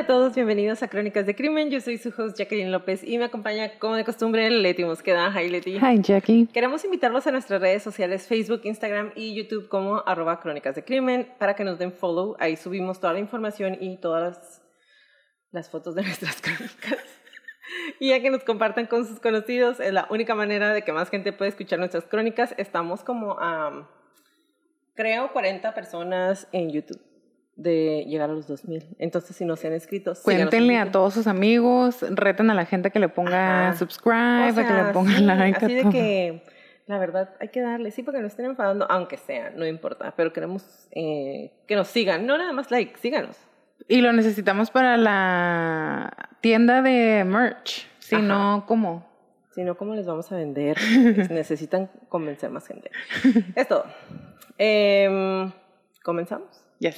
A todos, bienvenidos a Crónicas de Crimen. Yo soy su host Jacqueline López y me acompaña, como de costumbre, Leti Mosqueda. Hi, Leti. Hi, Jackie. Queremos invitarlos a nuestras redes sociales, Facebook, Instagram y YouTube como arroba Crónicas de Crimen para que nos den follow. Ahí subimos toda la información y todas las, las fotos de nuestras crónicas. y a que nos compartan con sus conocidos. Es la única manera de que más gente pueda escuchar nuestras crónicas. Estamos como a, creo, 40 personas en YouTube de llegar a los 2000. Entonces, si no se han inscrito, cuéntenle a todos sus amigos, reten a la gente que le ponga subscribe, a que le ponga like. Así de que, la verdad, hay que darle, sí, porque no estén enfadando, aunque sea, no importa, pero queremos eh, que nos sigan, no nada más like, síganos. Y lo necesitamos para la tienda de merch, si no, ¿cómo? Si no, ¿cómo les vamos a vender? Necesitan convencer más gente. es todo. Em, ¿Comenzamos? Yes.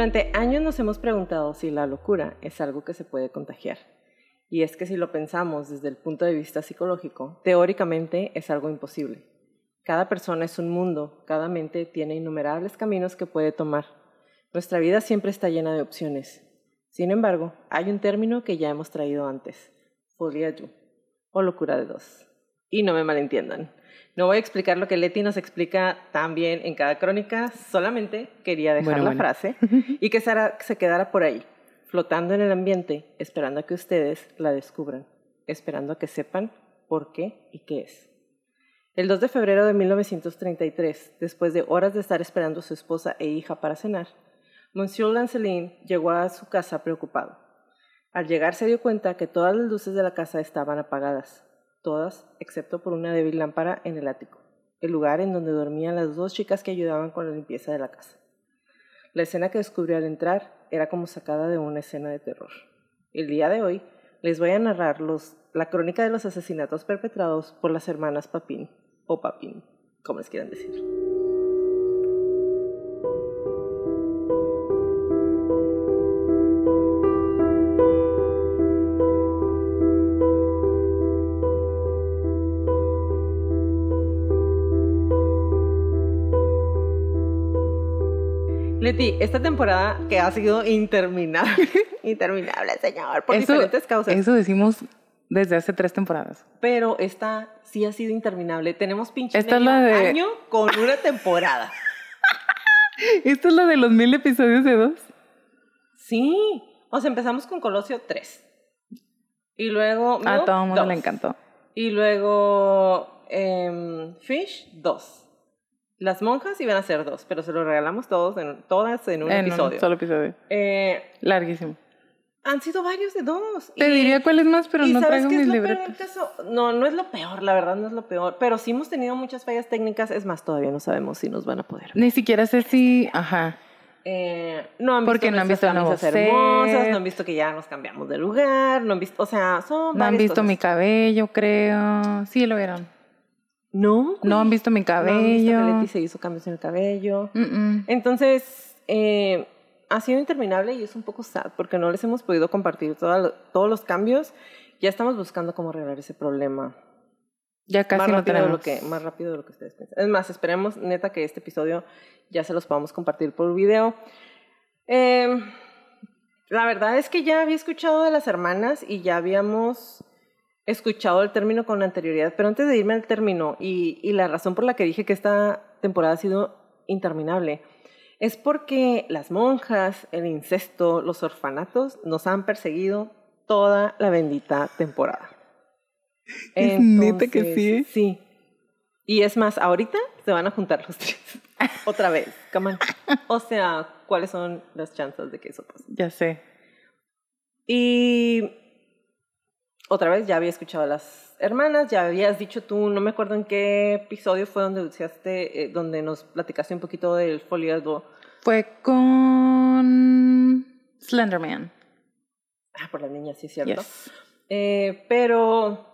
Durante años nos hemos preguntado si la locura es algo que se puede contagiar. Y es que si lo pensamos desde el punto de vista psicológico, teóricamente es algo imposible. Cada persona es un mundo, cada mente tiene innumerables caminos que puede tomar. Nuestra vida siempre está llena de opciones. Sin embargo, hay un término que ya hemos traído antes, folia o locura de dos. Y no me malentiendan. No voy a explicar lo que Leti nos explica también en cada crónica, solamente quería dejar la frase y que se quedara por ahí, flotando en el ambiente, esperando a que ustedes la descubran, esperando a que sepan por qué y qué es. El 2 de febrero de 1933, después de horas de estar esperando a su esposa e hija para cenar, Monsieur Lancelin llegó a su casa preocupado. Al llegar se dio cuenta que todas las luces de la casa estaban apagadas todas excepto por una débil lámpara en el ático, el lugar en donde dormían las dos chicas que ayudaban con la limpieza de la casa. La escena que descubrió al entrar era como sacada de una escena de terror. El día de hoy les voy a narrar los, la crónica de los asesinatos perpetrados por las hermanas Papín, o Papín, como les quieran decir. Leti, esta temporada que ha sido interminable, interminable, señor, por diferentes causas. Eso decimos desde hace tres temporadas. Pero esta sí ha sido interminable. Tenemos pinche esta es la de... año con una temporada. ¿Esta es la de los mil episodios de dos? Sí. O sea, empezamos con Colosio 3. Y luego... A todo el mundo le encantó. Y luego em, Fish 2. Las monjas iban a ser dos, pero se lo regalamos todos en, todas en un episodio. Un solo episodio. Eh, Larguísimo. Han sido varios de dos. Te diría cuál es más, pero no traigo mis libretos. No, no es lo peor, la verdad no es lo peor. Pero sí hemos tenido muchas fallas técnicas. Es más, todavía no sabemos si nos van a poder. Ni siquiera sé si... Ajá. Eh, no han visto no han visto camisas hermosas, no han visto que ya nos cambiamos de lugar, no han visto, o sea, son No han visto mi cabello, creo. Sí lo vieron. No. No han visto mi cabello. No han visto que Leti se hizo cambios en el cabello. Entonces, eh, ha sido interminable y es un poco sad porque no les hemos podido compartir todos los cambios. Ya estamos buscando cómo arreglar ese problema. Ya casi más no rápido de lo que Más rápido de lo que ustedes piensan. Es más, esperemos, neta, que este episodio ya se los podamos compartir por video. Eh, la verdad es que ya había escuchado de las hermanas y ya habíamos escuchado el término con anterioridad, pero antes de irme al término y, y la razón por la que dije que esta temporada ha sido interminable es porque las monjas, el incesto, los orfanatos nos han perseguido toda la bendita temporada. Es neta que sí. Sí. Y es más, ahorita se van a juntar los tres. Otra vez. Come O sea, ¿cuáles son las chances de que eso pase? Ya sé. Y otra vez ya había escuchado a las hermanas, ya habías dicho tú, no me acuerdo en qué episodio fue donde eh, donde nos platicaste un poquito del foliado. Fue con Slenderman. Ah, por las niñas, sí, cierto. Eh, pero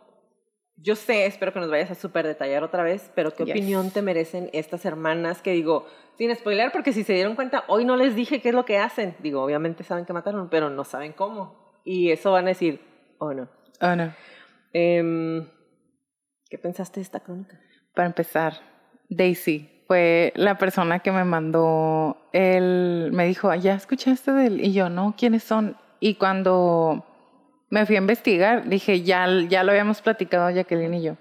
yo sé, espero que nos vayas a súper detallar otra vez, pero ¿qué opinión te merecen estas hermanas que digo, sin spoiler, porque si se dieron cuenta, hoy no les dije qué es lo que hacen. Digo, obviamente saben que mataron, pero no saben cómo. Y eso van a decir, oh no. Oh no. Em, ¿Qué pensaste de esta crónica? Para empezar, Daisy fue la persona que me mandó el, me dijo, ¿ya escuchaste de él? Y yo, no, ¿quiénes son? Y cuando me fui a investigar, dije, ya, ya lo habíamos platicado Jacqueline y yo.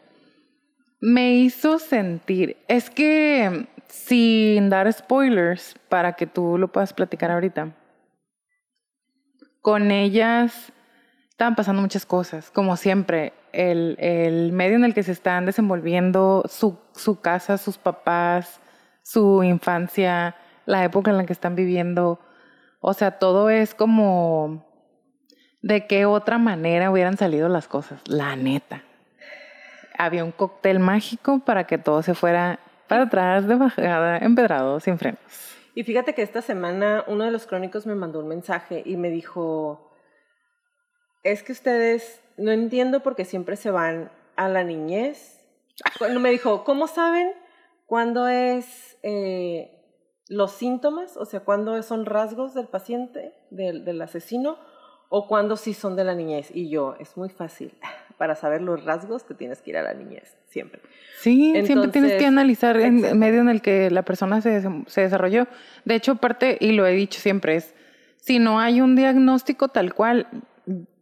Me hizo sentir, es que sin dar spoilers para que tú lo puedas platicar ahorita, con ellas estaban pasando muchas cosas, como siempre, el, el medio en el que se están desenvolviendo, su, su casa, sus papás, su infancia, la época en la que están viviendo, o sea, todo es como de qué otra manera hubieran salido las cosas, la neta. Había un cóctel mágico para que todo se fuera para atrás de bajada, empedrado, sin frenos. Y fíjate que esta semana uno de los crónicos me mandó un mensaje y me dijo, es que ustedes no entiendo por qué siempre se van a la niñez. Cuando me dijo, ¿cómo saben cuándo es eh, los síntomas? O sea, cuándo son rasgos del paciente, del, del asesino, o cuando sí son de la niñez. Y yo, es muy fácil. Para saber los rasgos, te tienes que ir a la niñez, siempre. Sí, siempre tienes que analizar en medio en el que la persona se, se desarrolló. De hecho, parte, y lo he dicho siempre, es, si no hay un diagnóstico tal cual,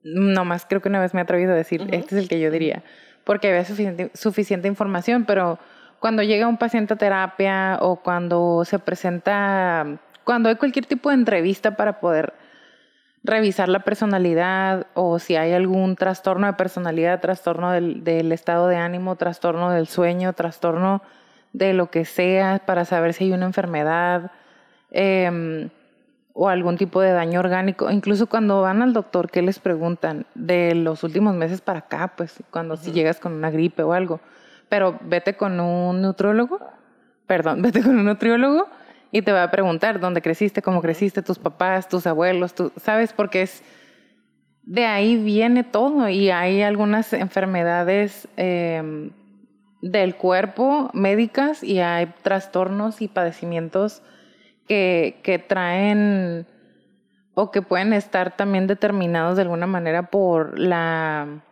nomás creo que una vez me he atrevido a decir, este es el que yo diría, porque había suficiente, suficiente información, pero cuando llega un paciente a terapia o cuando se presenta, cuando hay cualquier tipo de entrevista para poder revisar la personalidad o si hay algún trastorno de personalidad, trastorno del, del, estado de ánimo, trastorno del sueño, trastorno de lo que sea para saber si hay una enfermedad eh, o algún tipo de daño orgánico. Incluso cuando van al doctor, ¿qué les preguntan? De los últimos meses para acá, pues cuando si llegas con una gripe o algo. Pero vete con un nutriólogo, perdón, vete con un nutriólogo y te va a preguntar dónde creciste, cómo creciste, tus papás, tus abuelos, tú, ¿sabes? Porque es de ahí viene todo y hay algunas enfermedades eh, del cuerpo médicas y hay trastornos y padecimientos que, que traen o que pueden estar también determinados de alguna manera por la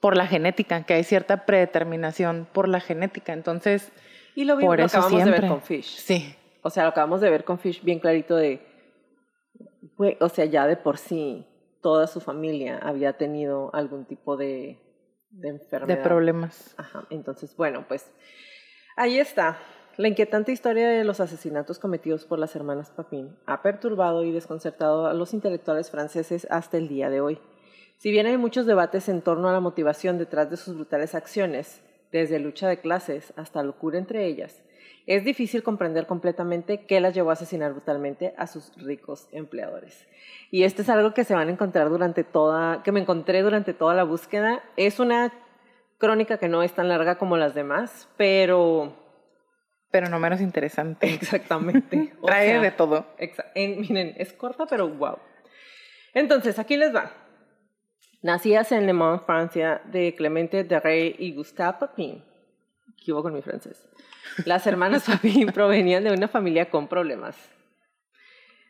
por la genética, que hay cierta predeterminación por la genética. Entonces, y lo, por eso acabamos de ver con Fish. Sí. O sea, lo acabamos de ver con Fish bien clarito de, o sea, ya de por sí toda su familia había tenido algún tipo de, de enfermedad. De problemas. Ajá. Entonces, bueno, pues ahí está. La inquietante historia de los asesinatos cometidos por las hermanas Papin ha perturbado y desconcertado a los intelectuales franceses hasta el día de hoy. Si bien hay muchos debates en torno a la motivación detrás de sus brutales acciones, desde lucha de clases hasta locura entre ellas, es difícil comprender completamente qué las llevó a asesinar brutalmente a sus ricos empleadores. Y esto es algo que se van a encontrar durante toda, que me encontré durante toda la búsqueda. Es una crónica que no es tan larga como las demás, pero... Pero no menos interesante. Exactamente. Trae de todo. miren, es corta, pero wow. Entonces, aquí les va. Nacidas en Le Mans, Francia, de Clemente de Rey y Gustave Papin. Equivoco con mi francés las hermanas Papin provenían de una familia con problemas.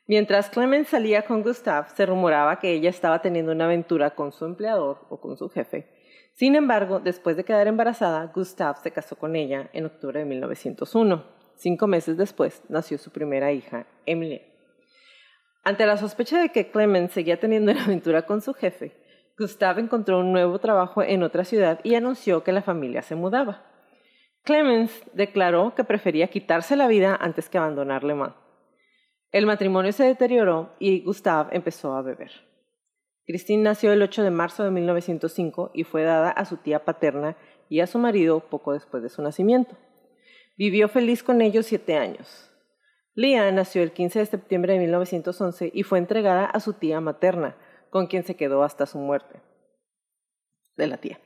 Mientras Clement salía con Gustave, se rumoraba que ella estaba teniendo una aventura con su empleador o con su jefe. Sin embargo, después de quedar embarazada, Gustave se casó con ella en octubre de 1901. Cinco meses después nació su primera hija, Emily. Ante la sospecha de que Clement seguía teniendo una aventura con su jefe, Gustave encontró un nuevo trabajo en otra ciudad y anunció que la familia se mudaba. Clemens declaró que prefería quitarse la vida antes que abandonar Le Mans. El matrimonio se deterioró y Gustave empezó a beber. Christine nació el 8 de marzo de 1905 y fue dada a su tía paterna y a su marido poco después de su nacimiento. Vivió feliz con ellos siete años. Leah nació el 15 de septiembre de 1911 y fue entregada a su tía materna, con quien se quedó hasta su muerte de la tía.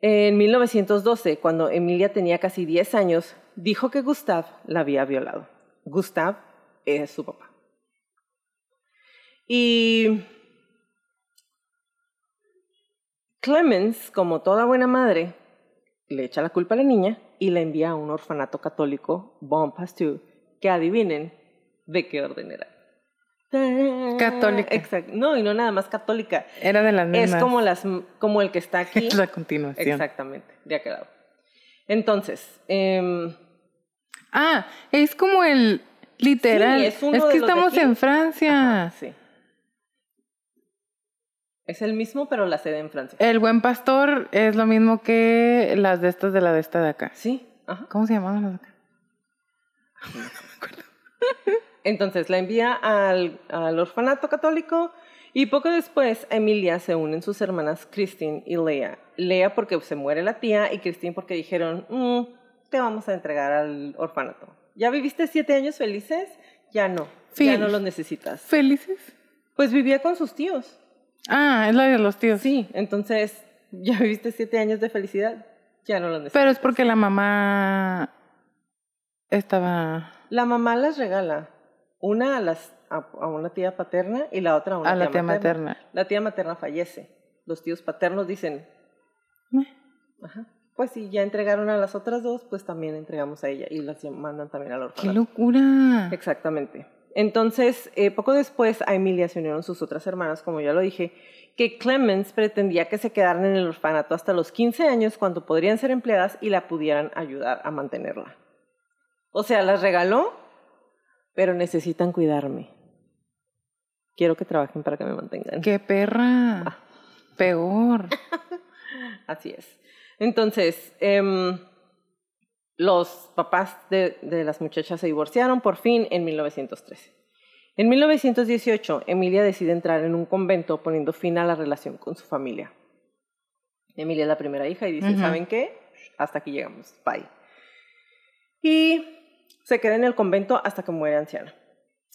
En 1912, cuando Emilia tenía casi 10 años, dijo que Gustav la había violado. Gustav es su papá. Y Clemens, como toda buena madre, le echa la culpa a la niña y la envía a un orfanato católico, Bon Pasteur, que adivinen de qué orden era. Católica. Exacto. No, y no nada más católica. Era de las mismas. Es como, las, como el que está aquí. Es la continuación. Exactamente, de aquel lado. Entonces, eh, Ah, es como el literal. Sí, es, es uno que de los estamos en Francia. ajá, sí. Es el mismo, pero la sede en Francia. El buen pastor es lo mismo que las de estas de la de esta de acá. Sí, ajá. ¿Cómo se llamaban las de acá? Entonces la envía al, al orfanato católico y poco después Emilia se unen sus hermanas Christine y Lea. Lea porque se muere la tía y Christine porque dijeron, "Mm, te vamos a entregar al orfanato. ¿Ya viviste siete años felices? Ya no, ya no los necesitas. ¿Felices? Pues vivía con sus tíos. Ah, es la de los tíos. Sí, entonces ya viviste siete años de felicidad, ya no los necesitas. Pero es porque la mamá estaba La mamá las regala, una a, las, a, a una tía paterna y la otra a una a la tía materna. La tía materna fallece. Los tíos paternos dicen. Ajá. Pues si ya entregaron a las otras dos, pues también entregamos a ella y las mandan también al ¡Qué orfanato. locura! Exactamente. Entonces, eh, poco después a Emilia se unieron sus otras hermanas, como ya lo dije, que Clemens pretendía que se quedaran en el orfanato hasta los 15 años cuando podrían ser empleadas y la pudieran ayudar a mantenerla. O sea, las regaló, pero necesitan cuidarme. Quiero que trabajen para que me mantengan. ¡Qué perra! Peor. Así es. Entonces, em, los papás de, de las muchachas se divorciaron por fin en 1913. En 1918, Emilia decide entrar en un convento poniendo fin a la relación con su familia. Emilia es la primera hija y dice. ¿saben qué? Hasta aquí llegamos. Bye. Y se queda en el convento hasta que muere anciana.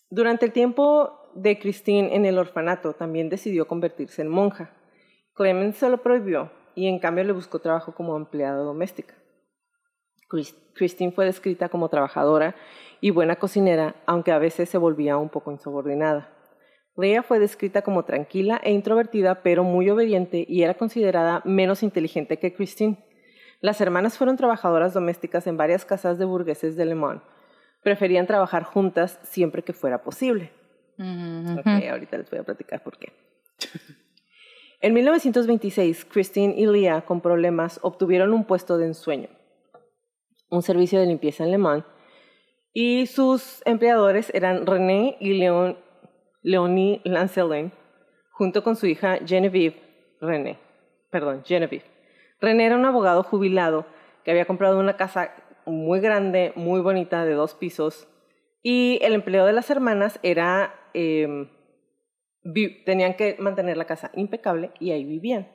Durante el tiempo de Christine en el orfanato, también decidió convertirse en monja. Clemens se lo prohibió y en cambio le buscó trabajo como empleada doméstica. Chris- Christine fue descrita como trabajadora y buena cocinera, aunque a veces se volvía un poco insubordinada. Leah fue descrita como tranquila e introvertida, pero muy obediente y era considerada menos inteligente que Christine. Las hermanas fueron trabajadoras domésticas en varias casas de burgueses de Le Mans. Preferían trabajar juntas siempre que fuera posible. Ujú. Ok, ahorita les voy a platicar por qué. En 1926, Christine y Leah, con problemas, obtuvieron un puesto de ensueño, un servicio de limpieza en Le Mans, y sus empleadores eran René y Leon, Leonie Lancelin, junto con su hija Genevieve René. Perdón, Genevieve. René era un abogado jubilado que había comprado una casa muy grande, muy bonita, de dos pisos, y el empleo de las hermanas era... vi- tenían que mantener la casa impecable y ahí vivían.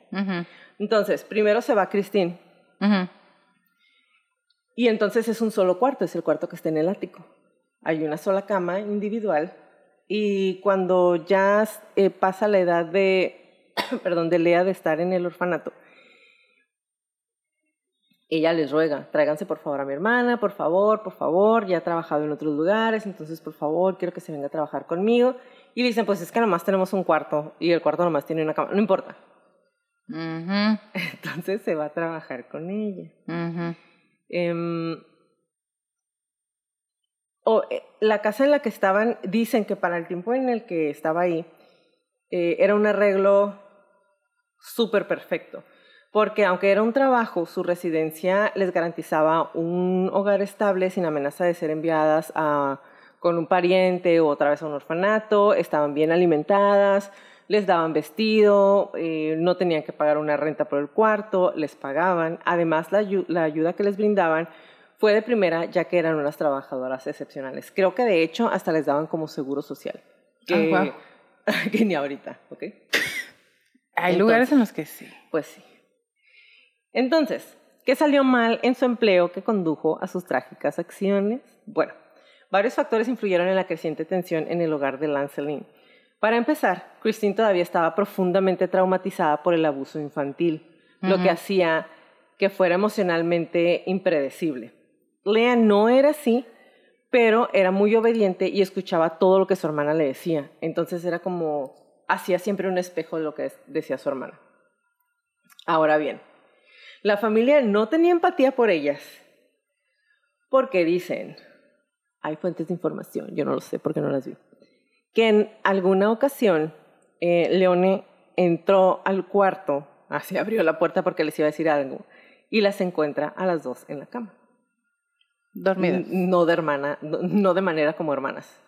Entonces, primero se va Christine Ujú. Y entonces es un solo cuarto, es el cuarto que está en el ático. Hay una sola cama individual y cuando ya eh, pasa la edad de, perdón, de Lea de estar en el orfanato, ella les ruega, tráiganse por favor a mi hermana, por favor, por favor, ya ha trabajado en otros lugares, entonces por favor, quiero que se venga a trabajar conmigo. Y dicen, pues es que nomás tenemos un cuarto y el cuarto nomás tiene una cama, no importa. Entonces se va a trabajar con ella. Ujú. Em, eh, la casa en la que estaban, dicen que para el tiempo en el que estaba ahí, eh, era un arreglo súper perfecto. Porque aunque era un trabajo, su residencia les garantizaba un hogar estable sin amenaza de ser enviadas a, con un pariente o otra vez a un orfanato, estaban bien alimentadas, les daban vestido, eh, no tenían que pagar una renta por el cuarto, les pagaban. Además, la, ayu- la ayuda que les brindaban fue de primera, ya que eran unas trabajadoras excepcionales. Creo que de hecho hasta les daban como seguro social. Que, Ah, que ni ahorita, ¿ok? Hay lugares en los que sí. Pues sí. Entonces, ¿qué salió mal en su empleo que condujo a sus trágicas acciones? Bueno, varios factores influyeron en la creciente tensión en el hogar de Lancelin. Para empezar, Christine todavía estaba profundamente traumatizada por el abuso infantil, lo que hacía que fuera emocionalmente impredecible. Lea no era así, pero era muy obediente y escuchaba todo lo que su hermana le decía. Entonces era como, hacía siempre un espejo de lo que decía su hermana. Ahora bien, la familia no tenía empatía por ellas, porque dicen, hay fuentes de información, yo no lo sé porque no las vi, que en alguna ocasión eh, Leone entró al cuarto, así abrió la puerta porque les iba a decir algo, y las encuentra a las dos en la cama. Dormidas. No de hermana, no de manera como hermanas.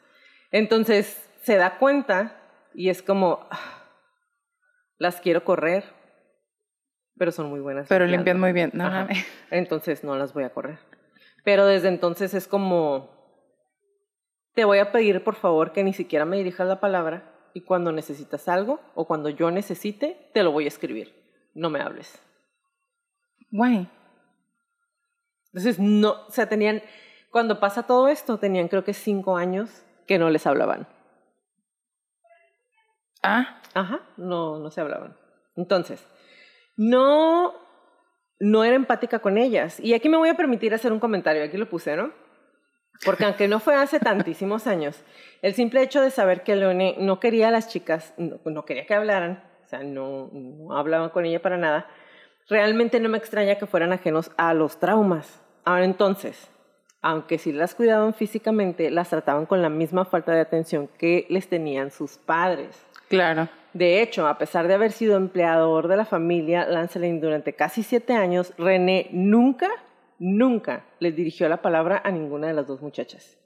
Entonces se da cuenta y es como, ah, las quiero correr, pero son muy buenas. Pero limpian muy bien. No, entonces no las voy a correr. Pero desde entonces es como, te voy a pedir por favor que ni siquiera me dirijas la palabra y cuando necesitas algo o cuando yo necesite, te lo voy a escribir. No me hables. Guay. Entonces, no, o sea, tenían, cuando pasa todo esto, tenían creo que cinco años que no les hablaban. Ah. Ajá, no, no se hablaban. Entonces, no, no era empática con ellas. Y aquí me voy a permitir hacer un comentario, aquí lo puse, ¿no? Porque aunque no fue hace tantísimos años, el simple hecho de saber que Leone no quería a las chicas, no, quería que hablaran, o sea, no, no hablaban con ella para nada, realmente no me extraña que fueran ajenos a los traumas. Ahora entonces, aunque sí las cuidaban físicamente, las trataban con la misma falta de atención que les tenían sus padres. Claro. De hecho, a pesar de haber sido empleador de la familia Lancelin durante casi siete años, René nunca, nunca les dirigió la palabra a ninguna de las dos muchachas.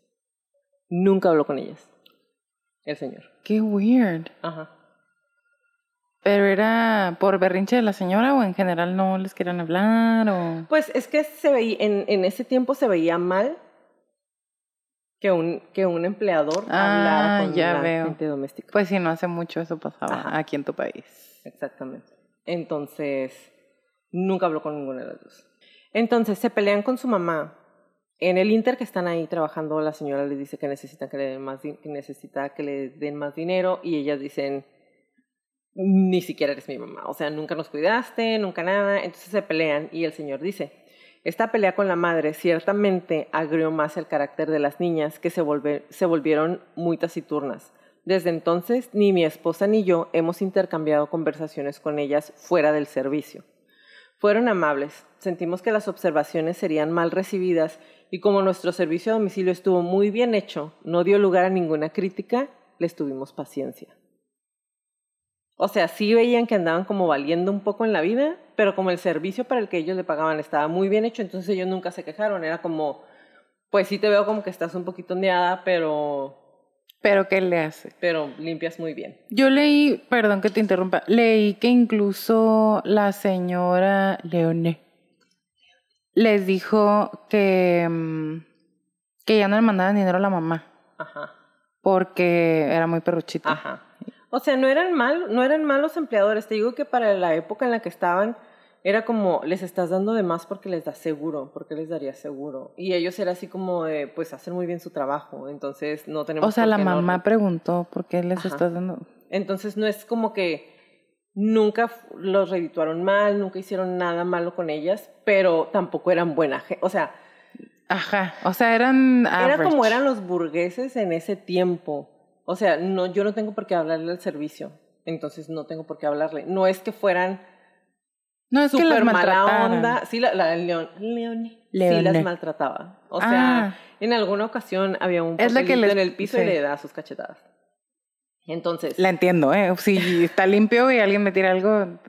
Nunca habló con ellas. El señor. Qué weird. Ajá. ¿Pero era por berrinche de la señora o en general no les querían hablar? O... Pues es que se veía, en, en ese tiempo se veía mal que un, que un empleador ah, hablara con ya la veo. gente doméstica. Pues sí, no hace mucho eso pasaba Ajá. aquí en tu país. Exactamente. Entonces, nunca habló con ninguna de las dos. Entonces, se pelean con su mamá. En el Inter que están ahí trabajando, la señora les dice que necesita que le den más, dinero y ellas dicen, ni siquiera eres mi mamá, o sea, nunca nos cuidaste, nunca nada. Entonces se pelean y el señor dice, esta pelea con la madre ciertamente agrió más el carácter de las niñas que se, volve, se volvieron muy taciturnas. Desde entonces, ni mi esposa ni yo hemos intercambiado conversaciones con ellas fuera del servicio. Fueron amables, sentimos que las observaciones serían mal recibidas y como nuestro servicio a domicilio estuvo muy bien hecho, no dio lugar a ninguna crítica, les tuvimos paciencia. O sea, sí veían que andaban como valiendo un poco en la vida, pero como el servicio para el que ellos le pagaban estaba muy bien hecho, entonces ellos nunca se quejaron. Era como, pues sí te veo como que estás un poquito ondeada, pero... ¿Pero qué le hace? Pero limpias muy bien. Yo leí, perdón que te interrumpa, leí que incluso la señora Leone les dijo que, mm, que ya no le mandaban dinero a la mamá Ajá, porque era muy perruchita. ajá. O sea, no eran, mal, no eran malos empleadores. Te digo que para la época en la que estaban, era como, les estás dando de más porque les da seguro, porque les daría seguro. Y ellos era así como de, pues, hacer muy bien su trabajo. Entonces, no tenemos O sea, la no- mamá preguntó por qué les Ajá. estás dando. Entonces, no es como que nunca los redituaron mal, nunca hicieron nada malo con ellas, pero tampoco eran buena gente. O sea, Ajá. O sea, eran. era average. como eran los burgueses en ese tiempo. O sea, no, yo no tengo por qué hablarle al servicio. Entonces, no tengo por qué hablarle. No es que fueran No, es que las mala onda. Sí, la, la León, Leone, sí las maltrataba. O sea, Ah. en alguna ocasión había un Es la que les- en el piso y sí. le da sus cachetadas. Entonces, La entiendo, ¿eh? Si está limpio y alguien me tira algo,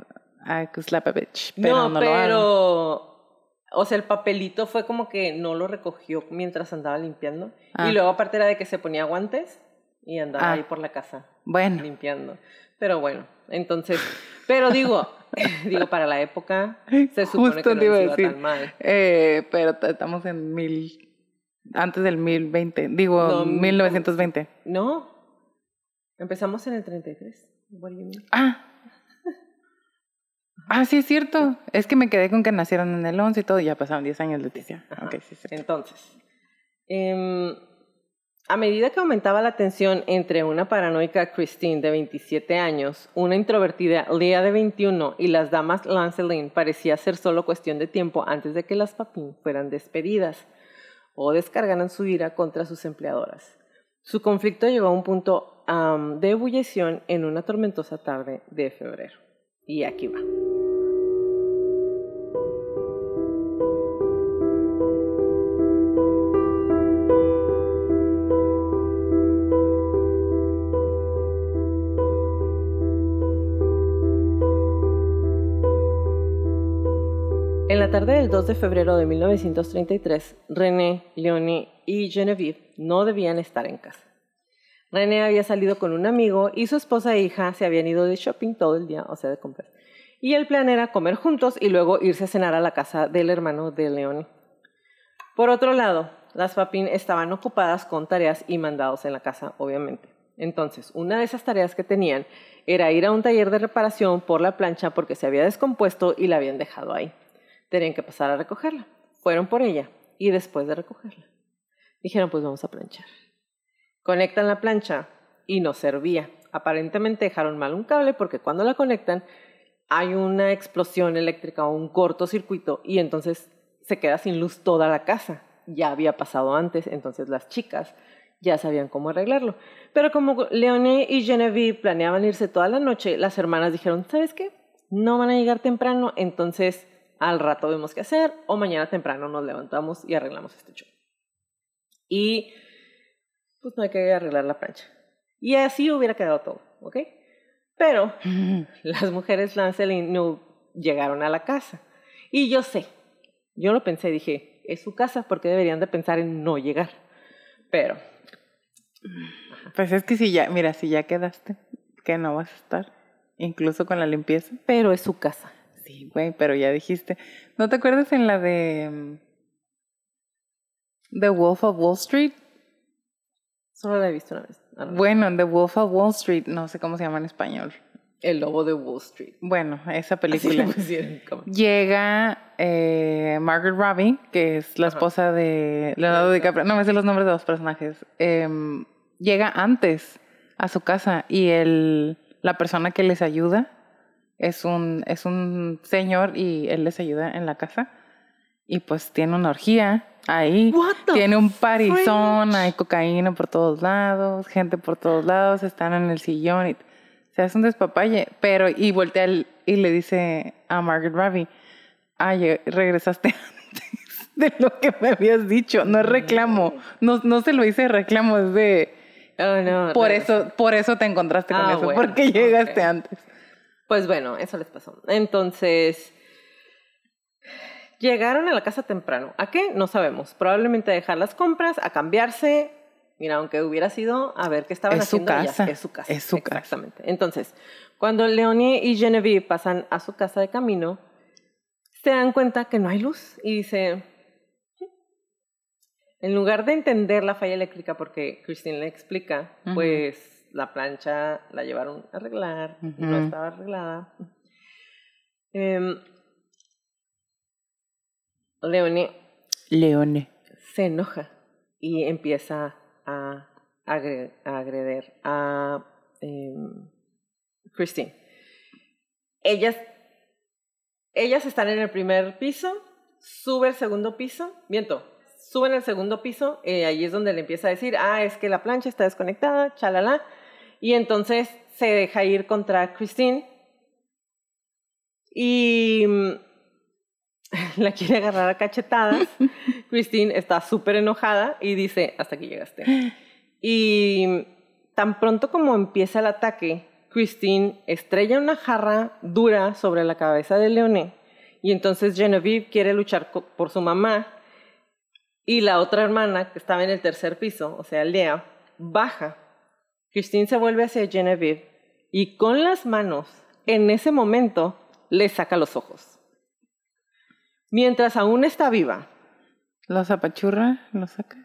I could slap a bitch. Pero no, no, lo hago. pero, o sea, el papelito fue como que no lo recogió mientras andaba limpiando. Ah. Y luego aparte era de que se ponía guantes y andaba Ah. ahí por la casa Bueno, limpiando. Pero bueno, entonces, pero digo, digo, para la época se supone Justo que no te iba a decir. tan mal. eh, pero estamos en mil. Antes del 1020. Digo, No, 1920. No, empezamos en el 33. What do you mean? Ah. Ah, sí, es cierto. Es que me quedé con que nacieron en el 11 y todo. Ya pasaron 10 años, Leticia. Ajá. Ok, sí, es. Entonces, em, A medida que aumentaba la tensión entre una paranoica Christine de 27 años, una introvertida Leah de 21 y las damas Lancelin, parecía ser solo cuestión de tiempo antes de que las Papin fueran despedidas o descargaran su ira contra sus empleadoras. Su conflicto llegó a un punto de ebullición en una tormentosa tarde de febrero. Y aquí va. Del 2 de febrero de 1933, René, Leonie y Genevieve no debían estar en casa. René había salido con un amigo y su esposa e hija se habían ido de shopping todo el día, o sea, de compras. Y el plan era comer juntos y luego irse a cenar a la casa del hermano de Leonie. Por otro lado, las Papin estaban ocupadas con tareas y mandados en la casa, obviamente. Entonces, una de esas tareas que tenían era ir a un taller de reparación por la plancha porque se había descompuesto y la habían dejado ahí. Tenían que pasar a recogerla. Fueron por ella y después de recogerla, dijeron pues vamos a planchar. Conectan la plancha y no servía. Aparentemente dejaron mal un cable porque cuando la conectan hay una explosión eléctrica o un cortocircuito y entonces se queda sin luz toda la casa. Ya había pasado antes, entonces las chicas ya sabían cómo arreglarlo. Pero como Leonie y Genevieve planeaban irse toda la noche, las hermanas dijeron, ¿sabes qué? No van a llegar temprano, entonces al rato vemos qué hacer o mañana temprano nos levantamos y arreglamos este show. Y pues no hay que arreglar la plancha. Y así hubiera quedado todo, ¿ok? Pero las mujeres Lancelin no llegaron a la casa. Y yo sé, yo lo pensé, dije, es su casa, porque deberían de pensar en no llegar? Pero... Pues es que si ya, mira, si ya quedaste, que no vas a estar, incluso con la limpieza. Pero es su casa. Sí, güey, pero ya dijiste. ¿No te acuerdas en la de mm, The Wolf of Wall Street? Solo la he visto una vez. Bueno, en The Wolf of Wall Street, no sé cómo se llama en español. El lobo de Wall Street. Bueno, esa película. Llega eh, Margaret Robbie, que es la esposa de Leonardo DiCaprio. No me sé los nombres de los personajes. Em, llega antes a su casa y el, la persona que les ayuda es un, es un señor y él les ayuda en la casa. Y pues tiene una orgía ahí. Tiene un parizón, hay cocaína por todos lados, gente por todos lados, están en el sillón y se hace un despapalle. Pero, y voltea y le dice a Margaret Robbie, ay, regresaste antes de lo que me habías dicho. No es reclamo, no, no se lo hice reclamo, es de... Oh, no, por, eso, por eso te encontraste con ah, eso, porque llegaste antes. Pues bueno, eso les pasó. Entonces, llegaron a la casa temprano. ¿A qué? No sabemos. Probablemente a dejar las compras, a cambiarse. Mira, aunque hubiera sido a ver qué estaban haciendo. Su casa. Es su casa. Es su Exactamente. Entonces, cuando Leonie y Genevieve pasan a su casa de camino, se dan cuenta que no hay luz y dice, en lugar de entender la falla eléctrica, porque Christine le explica, pues la plancha la llevaron a arreglar, no estaba arreglada. Em, Leone. Leone. Se enoja y empieza a, agreder a em, Christine. Ellas, ellas están en el primer piso, sube el segundo piso, viento, suben el segundo piso, y eh, ahí es donde le empieza a decir, ah, es que la plancha está desconectada, chalala, y entonces se deja ir contra Christine y mm, la quiere agarrar a cachetadas. Christine está súper enojada y dice, hasta aquí llegaste. Y tan pronto como empieza el ataque, Christine estrella una jarra dura sobre la cabeza de Leoné y entonces Genevieve quiere luchar por su mamá y la otra hermana que estaba en el tercer piso, o sea, Lea, baja Christine se vuelve hacia Genevieve y con las manos, en ese momento, le saca los ojos. Mientras aún está viva. ¿Los apachurra? ¿Los saca?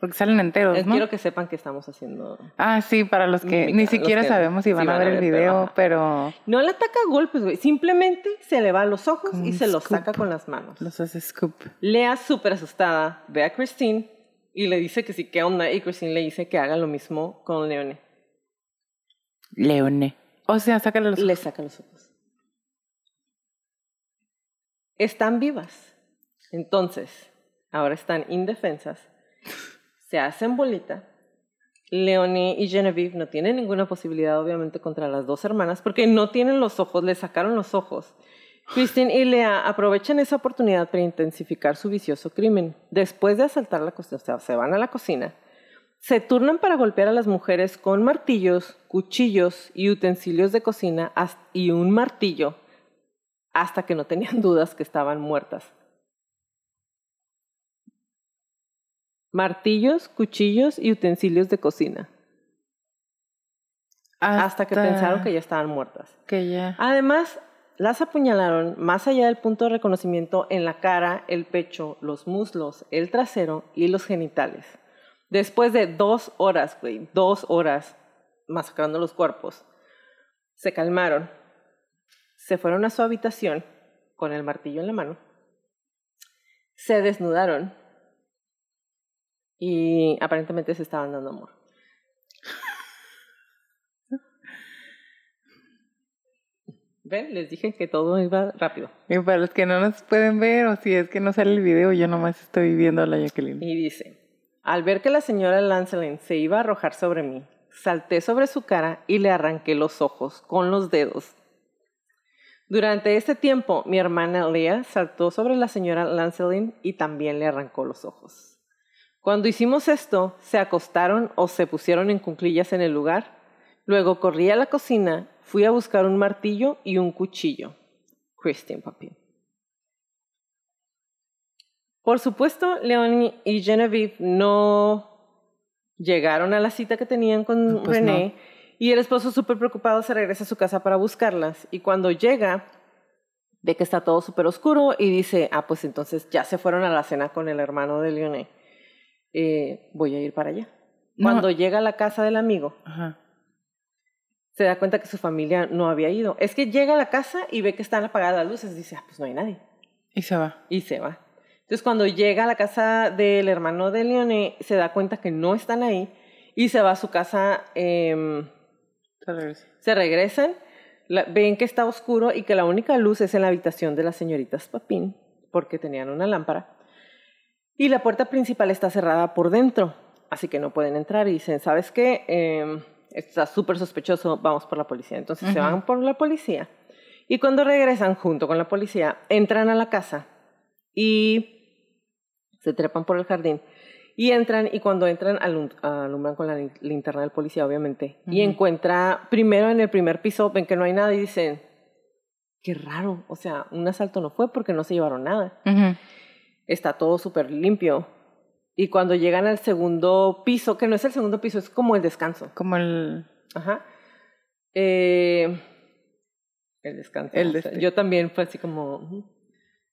Porque salen enteros, ¿no? Quiero que sepan que estamos haciendo... Ah, sí, para los que ni siquiera sabemos si van, a ver el video, pero, No le ataca golpes, güey. Simplemente se le van los ojos y se los saca con las manos. Los hace scoop. Lea, súper asustada, ve a Christine Y le dice que sí, ¿qué onda? Y Christine le dice que haga lo mismo con Leone. Leone. O sea, sácale los ojos. Le saca los ojos. Están vivas. Entonces, ahora están indefensas. Se hacen bolita. Leonie y Genevieve no tienen ninguna posibilidad, obviamente, contra las dos hermanas, porque no tienen los ojos, le sacaron los ojos. Christine y Lea aprovechan esa oportunidad para intensificar su vicioso crimen. Después de asaltar la cocina, o sea, se van a la cocina, se turnan para golpear a las mujeres con martillos, cuchillos y utensilios de cocina y un martillo hasta que no tenían dudas que estaban muertas. Martillos, cuchillos y utensilios de cocina. Hasta, que pensaron que ya estaban muertas. Que ya. Además, las apuñalaron más allá del punto de reconocimiento en la cara, el pecho, los muslos, el trasero y los genitales. Después de dos horas, güey, dos horas masacrando los cuerpos, se calmaron, se fueron a su habitación con el martillo en la mano, se desnudaron y aparentemente se estaban dando amor. ¿Ven? Les dije que todo iba rápido. Y para los que no nos pueden ver, o si es que no sale el video, yo nomás estoy viendo a la Jacqueline. Y dice, al ver que la señora Lancelin se iba a arrojar sobre mí, salté sobre su cara y le arranqué los ojos con los dedos. Durante este tiempo, mi hermana Leah saltó sobre la señora Lancelin y también le arrancó los ojos. Cuando hicimos esto, se acostaron o se pusieron en cunclillas en el lugar. Luego corrí a la cocina, fui a buscar un martillo y un cuchillo. Christine Papin. Por supuesto, Leonie y Genevieve no llegaron a la cita que tenían con pues René y el esposo súper preocupado se regresa a su casa para buscarlas y cuando llega ve que está todo súper oscuro y dice, ah, pues entonces ya se fueron a la cena con el hermano de Leonie. Eh, voy a ir para allá. Cuando llega a la casa del amigo, se da cuenta que su familia no había ido. Es que llega a la casa y ve que están apagadas las luces y dice, ah, pues no hay nadie. Y se va. Y se va. Entonces cuando llega a la casa del hermano de Leone, se da cuenta que no están ahí y se va a su casa. Em, se, regresan, ven que está oscuro y que la única luz es en la habitación de las señoritas Papín, porque tenían una lámpara. Y la puerta principal está cerrada por dentro, así que no pueden entrar. Y dicen, ¿sabes qué? Eh, está súper sospechoso, vamos por la policía. Entonces se van por la policía. Y cuando regresan junto con la policía, entran a la casa y se trepan por el jardín y entran y cuando entran alumbran con la linterna del policía, obviamente, y encuentra primero en el primer piso, ven que no hay nada y dicen, qué raro, o sea, un asalto no fue porque no se llevaron nada. Está todo súper limpio. Y cuando llegan al segundo piso, que no es el segundo piso, es como el descanso. Como el... Ajá. Eh, el descanso. El yo también fue así como...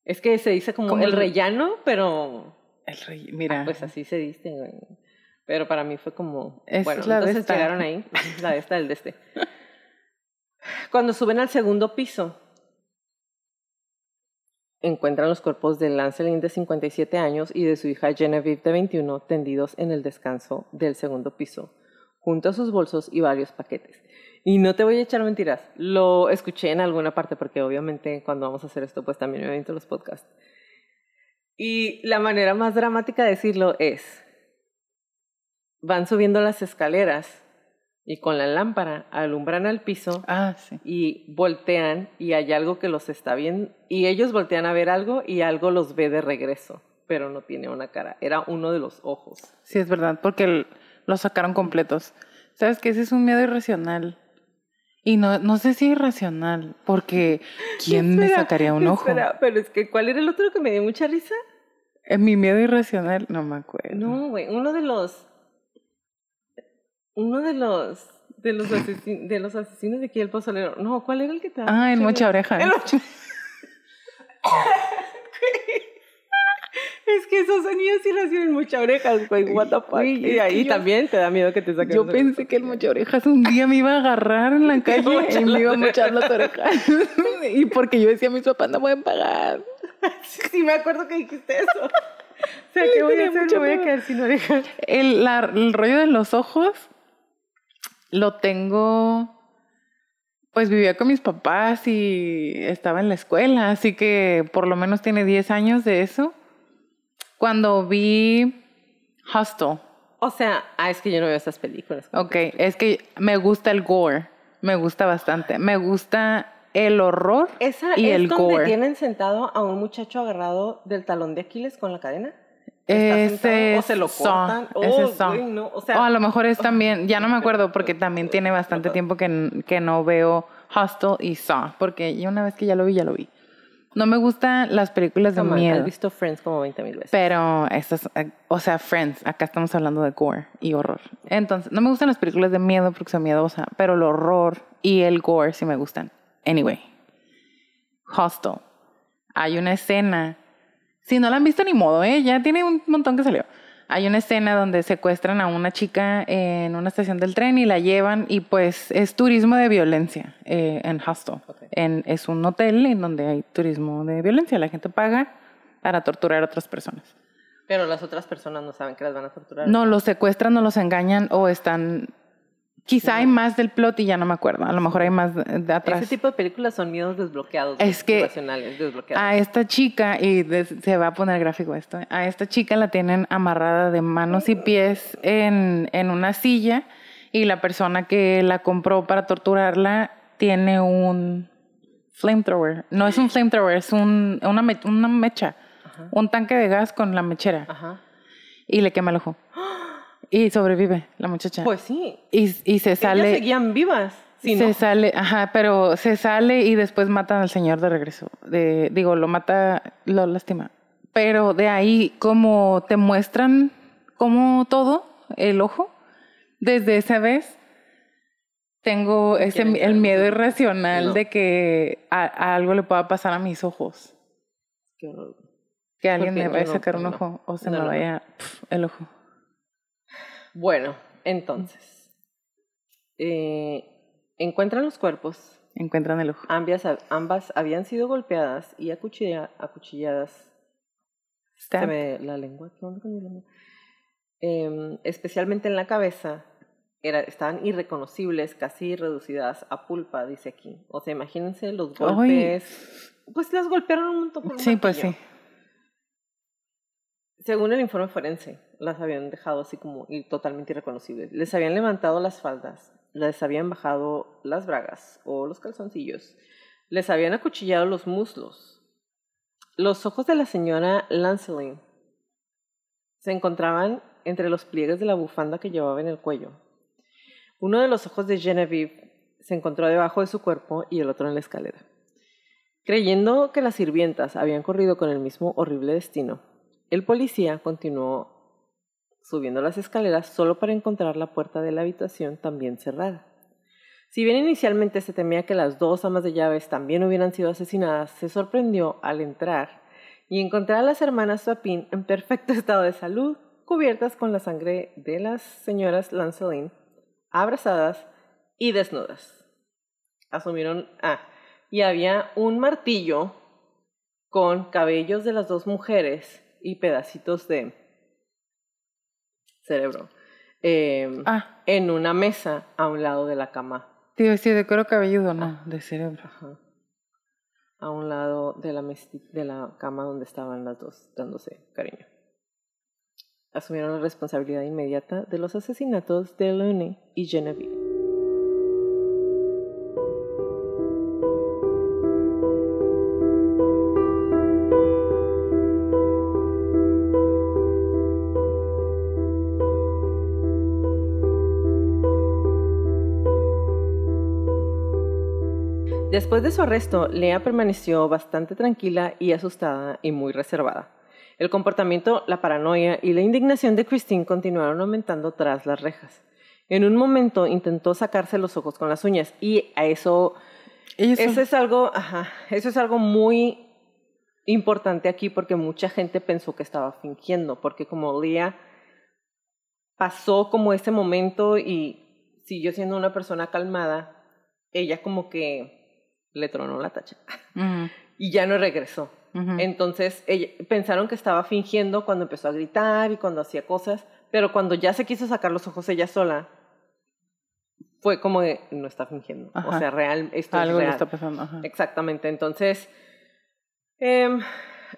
Es que se dice como, el rellano, pero el rey, mira. Ah, pues así se dice, Pero para mí fue como. bueno, entonces llegaron ahí. La de esta, el de este. Cuando suben al segundo piso, encuentran los cuerpos de Lancelin de 57 años y de su hija Genevieve de 21 tendidos en el descanso del segundo piso, junto a sus bolsos y varios paquetes. Y no te voy a echar mentiras, lo escuché en alguna parte porque obviamente cuando vamos a hacer esto pues también me visto los podcasts. Y la manera más dramática de decirlo es, van subiendo las escaleras y con la lámpara alumbran al piso ah, y voltean y hay algo que los está viendo y ellos voltean a ver algo y algo los ve de regreso, pero no tiene una cara, era uno de los ojos. Sí, es verdad, porque los sacaron completos. ¿Sabes que Ese es un miedo irracional. Y no, no sé si irracional, porque ¿quién me sacaría un ojo? pero es que ¿cuál era el otro que me dio mucha risa? En mi miedo irracional, no me acuerdo. No, güey, uno de los. Uno de los. De los, de los asesinos de aquí el pozolero. No, ¿cuál era el que estaba? Ah, el mocha oreja. El mocha... Es que esos sonidos sí hacían mucha orejas, güey. What the fuck. y ahí también te da miedo que te saquen. Yo pensé que el mocha orejas un día me iba a agarrar en la calle y me iba a mochar las orejas. y porque yo decía a mis papás no pueden pagar. sí, me acuerdo que dijiste eso. o sea, ¿qué voy a hacer? Me voy a quedar sin orejas. El, el rollo de los ojos lo tengo pues vivía con mis papás y estaba en la escuela, así que por lo menos tiene 10 años de eso. Cuando vi Hostel. O sea, ah, es que yo no veo esas películas. Ok, es que me gusta el gore, me gusta bastante. Me gusta el horror Esa y es el donde gore. tienen sentado a un muchacho agarrado del talón de Aquiles con la cadena. Ese o se lo cortan. ese Oh, güey, no, o O sea, a lo mejor es también, ya no me acuerdo porque también tiene bastante tiempo que, que no veo Hostel y Saw, porque yo una vez que ya lo vi, ya lo vi. No me gustan las películas de come miedo. Has visto Friends como 20 mil veces. Pero estas, eh, o sea, Friends, acá estamos hablando de gore y horror. Entonces, no me gustan las películas de miedo porque son miedosas, pero el horror y el gore sí me gustan. Anyway, Hostel. Hay una escena, si no la han visto ni modo, ¿eh? ya tiene un montón que salió. Hay una escena donde secuestran a una chica en una estación del tren y la llevan y pues es turismo de violencia eh, en Hostel. En, es un hotel en donde hay turismo de violencia. La gente paga para torturar a otras personas. Pero las otras personas no saben que las van a torturar. No, los secuestran, no los engañan o están... Quizá hay más del plot y ya no me acuerdo. A lo mejor hay más de, atrás. Ese tipo de películas son miedos desbloqueados. Es que- desbloqueados. A esta chica, y se va a poner gráfico esto, ¿eh? a esta chica la tienen amarrada de manos y pies en, en una silla y la persona que la compró para torturarla tiene un flamethrower. No es un flamethrower, es un, una, me- una mecha, Ajá. un tanque de gas con la mechera Ajá. y le quema el ojo. Y sobrevive la muchacha. Pues sí. y, y se Ellas sale... seguían vivas. Sí, se ¿no? sale, ajá, pero se sale y después matan al señor de regreso. De, digo, lo mata, lo lastima. Pero de ahí, como te muestran como todo, el ojo, desde esa vez tengo ese, el miedo irracional No. de que a, a algo le pueda pasar a mis ojos. Qué horror. Que alguien me vaya a no, sacar un no. ojo o se me vaya pf, el ojo. Bueno, entonces. eh, encuentran los cuerpos. Encuentran el ojo. Ambas, ambas habían sido golpeadas y acuchilla- acuchilladas. Se me- la lengua, ¿qué onda con mi lengua? Em, especialmente en la cabeza, era, estaban irreconocibles, casi reducidas a pulpa, dice aquí. O sea, imagínense los Ay. golpes. Pues las golpearon un montón Sí, pues sí. Según el informe forense, las habían dejado así como ir- totalmente irreconocibles. Les habían levantado las faldas, les habían bajado las bragas o los calzoncillos, les habían acuchillado los muslos. Los ojos de la señora Lancelin se encontraban entre los pliegues de la bufanda que llevaba en el cuello. Uno de los ojos de Genevieve se encontró debajo de su cuerpo y el otro en la escalera. Creyendo que las sirvientas habían corrido con el mismo horrible destino, el policía continuó subiendo las escaleras solo para encontrar la puerta de la habitación también cerrada. Si bien inicialmente se temía que las dos amas de llaves también hubieran sido asesinadas, se sorprendió al entrar y encontrar a las hermanas Swapin en perfecto estado de salud, cubiertas con la sangre de las señoras Lancelin, abrazadas y desnudas. Asumieron, ah, y había un martillo con cabellos de las dos mujeres y pedacitos de cerebro eh, Ah, en una mesa a un lado de la cama, te iba a decir de cuero cabelludo, no, de cerebro. Ajá. a un lado de la, de la cama donde estaban las dos dándose cariño. Asumieron la responsabilidad inmediata de los asesinatos de Leonie y Genevieve. Después de su arresto, Lea permaneció bastante tranquila y asustada y muy reservada. El comportamiento, la paranoia y la indignación de Christine continuaron aumentando tras las rejas. En un momento intentó sacarse los ojos con las uñas y a eso, Eso, eso es algo, ajá, eso es algo muy importante aquí porque mucha gente pensó que estaba fingiendo, porque como Lea pasó como ese momento y siguió siendo una persona calmada, ella como que le tronó la tacha y ya no regresó. Entonces pensaron que estaba fingiendo cuando empezó a gritar y cuando hacía cosas, pero cuando ya se quiso sacar los ojos ella sola, fue como de, no está fingiendo. O sea, real, esto Algo es real. le está pasando. Exactamente. Entonces, em,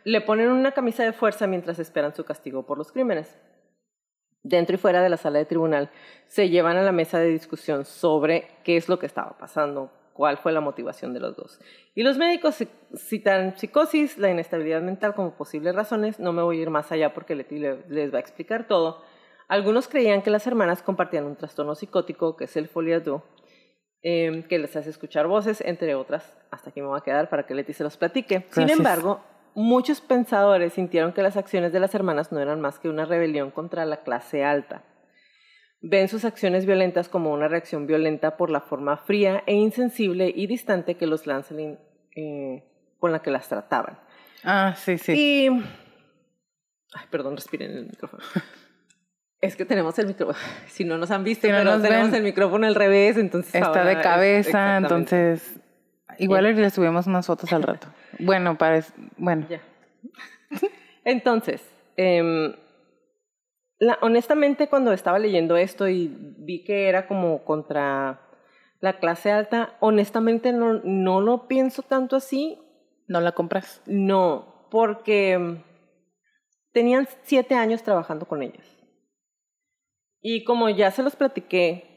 le ponen una camisa de fuerza mientras esperan su castigo por los crímenes. Dentro y fuera de la sala de tribunal, se llevan a la mesa de discusión sobre qué es lo que estaba pasando, cuál fue la motivación de los dos. Y los médicos citan psicosis, la inestabilidad mental como posibles razones. No me voy a ir más allá porque Leti les va a explicar todo. Algunos creían que las hermanas compartían un trastorno psicótico, que es el folie eh, que les hace escuchar voces, entre otras. Hasta aquí me voy a quedar para que Leti se los platique. Sin embargo, muchos pensadores sintieron que las acciones de las hermanas no eran más que una rebelión contra la clase alta ven sus acciones violentas como una reacción violenta por la forma fría e insensible y distante que los Lancelin eh, con la que las trataban. Ah, sí, sí. Y... Ay, perdón, respiren en el micrófono. Es que tenemos el micrófono, si no nos han visto, pero tenemos el micrófono al revés, entonces Está de cabeza, entonces... Igual le subimos unas fotos al rato. Bueno, parece... Bueno. Ya. Entonces, eh, honestamente, cuando estaba leyendo esto y vi que era como contra la clase alta, honestamente no, no lo pienso tanto así. ¿No la compras? No, porque tenían siete años trabajando con ellas. Y como ya se los platiqué,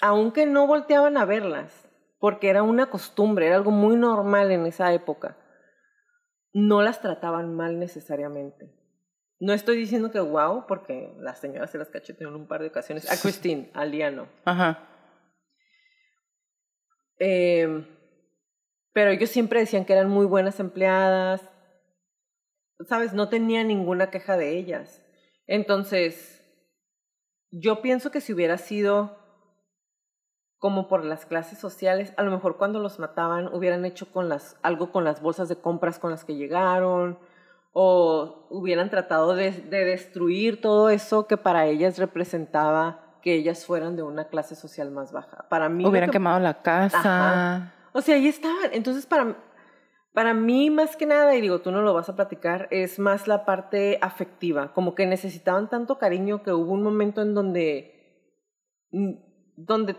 aunque no volteaban a verlas, porque era una costumbre, era algo muy normal en esa época, no las trataban mal necesariamente. No estoy diciendo que wow, porque las señoras se las cachetearon un par de ocasiones. A Christine, a Liano. Ajá. Em, pero ellos siempre decían que eran muy buenas empleadas. ¿Sabes? No tenía ninguna queja de ellas. Entonces, yo pienso que si hubiera sido como por las clases sociales, a lo mejor cuando los mataban hubieran hecho con las, algo con las bolsas de compras con las que llegaron o hubieran tratado de, destruir todo eso que para ellas representaba que ellas fueran de una clase social más baja. Para mí hubieran quemado la casa. O sea, ahí estaban. Entonces, para, para mí, más que nada, y digo, tú no lo vas a platicar, es más la parte afectiva. Como que necesitaban tanto cariño que hubo un momento en donde, mm, donde,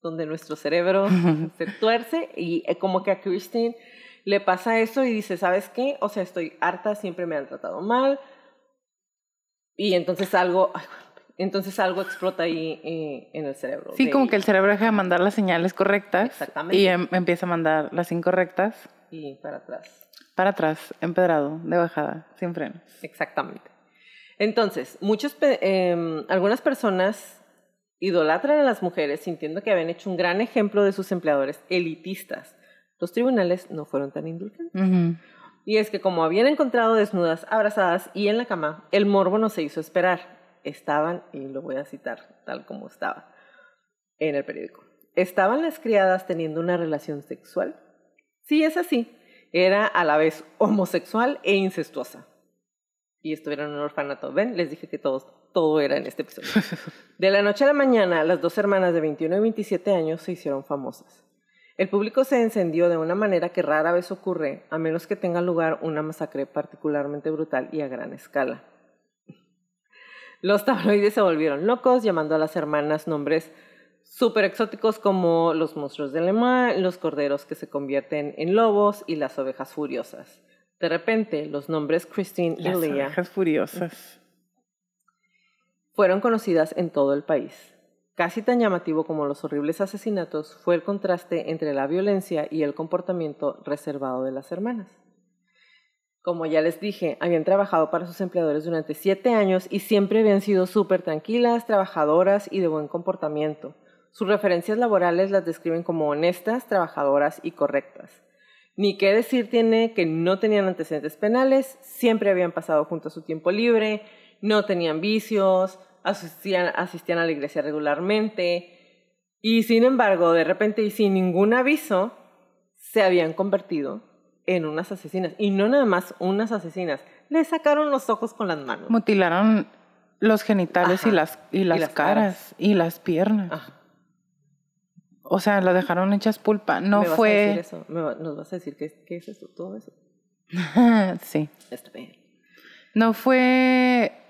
donde nuestro cerebro se tuerce y eh, como que a Christine le pasa eso y dice, ¿sabes qué? O sea, estoy harta, siempre me han tratado mal. Y entonces algo, entonces algo explota ahí eh, en el cerebro. Sí, como que el cerebro deja de mandar las señales correctas. Exactamente. Y em, empieza a mandar las incorrectas. Y para atrás. Para atrás, empedrado, de bajada, sin frenos. Exactamente. Entonces, muchos, em, algunas personas idolatran a las mujeres sintiendo que habían hecho un gran ejemplo de sus empleadores elitistas los tribunales no fueron tan indulgentes. Y es que como habían encontrado desnudas, abrazadas y en la cama, el morbo no se hizo esperar. Estaban, y lo voy a citar tal como estaba en el periódico, ¿estaban las criadas teniendo una relación sexual? Sí, es así. Era a la vez homosexual e incestuosa. Y estuvieron en un orfanato. Ven, les dije que todo, todo era en este episodio. De la noche a la mañana, las dos hermanas de 21 y 27 años se hicieron famosas. El público se encendió de una manera que rara vez ocurre, a menos que tenga lugar una masacre particularmente brutal y a gran escala. Los tabloides se volvieron locos, llamando a las hermanas nombres súper exóticos como los monstruos de Lema, los corderos que se convierten en lobos y las ovejas furiosas. De repente, los nombres Christine y Leah. Ovejas furiosas. Fueron conocidas en todo el país. Casi tan llamativo como los horribles asesinatos fue el contraste entre la violencia y el comportamiento reservado de las hermanas. Como ya les dije, habían trabajado para sus empleadores durante siete años y siempre habían sido súper tranquilas, trabajadoras y de buen comportamiento. Sus referencias laborales las describen como honestas, trabajadoras y correctas. Ni qué decir tiene que no tenían antecedentes penales, siempre habían pasado junto a su tiempo libre, no tenían vicios, asistían, asistían a la iglesia regularmente y sin embargo, de repente y sin ningún aviso, se habían convertido en unas asesinas. Y no nada más unas asesinas, le sacaron los ojos con las manos. Mutilaron los genitales y las, y las, caras, y las piernas. o sea, la dejaron hechas pulpa. No ¿Me vas fue. A decir eso? ¿Nos vas a decir qué, qué es eso? Todo eso. sí. Está bien. No fue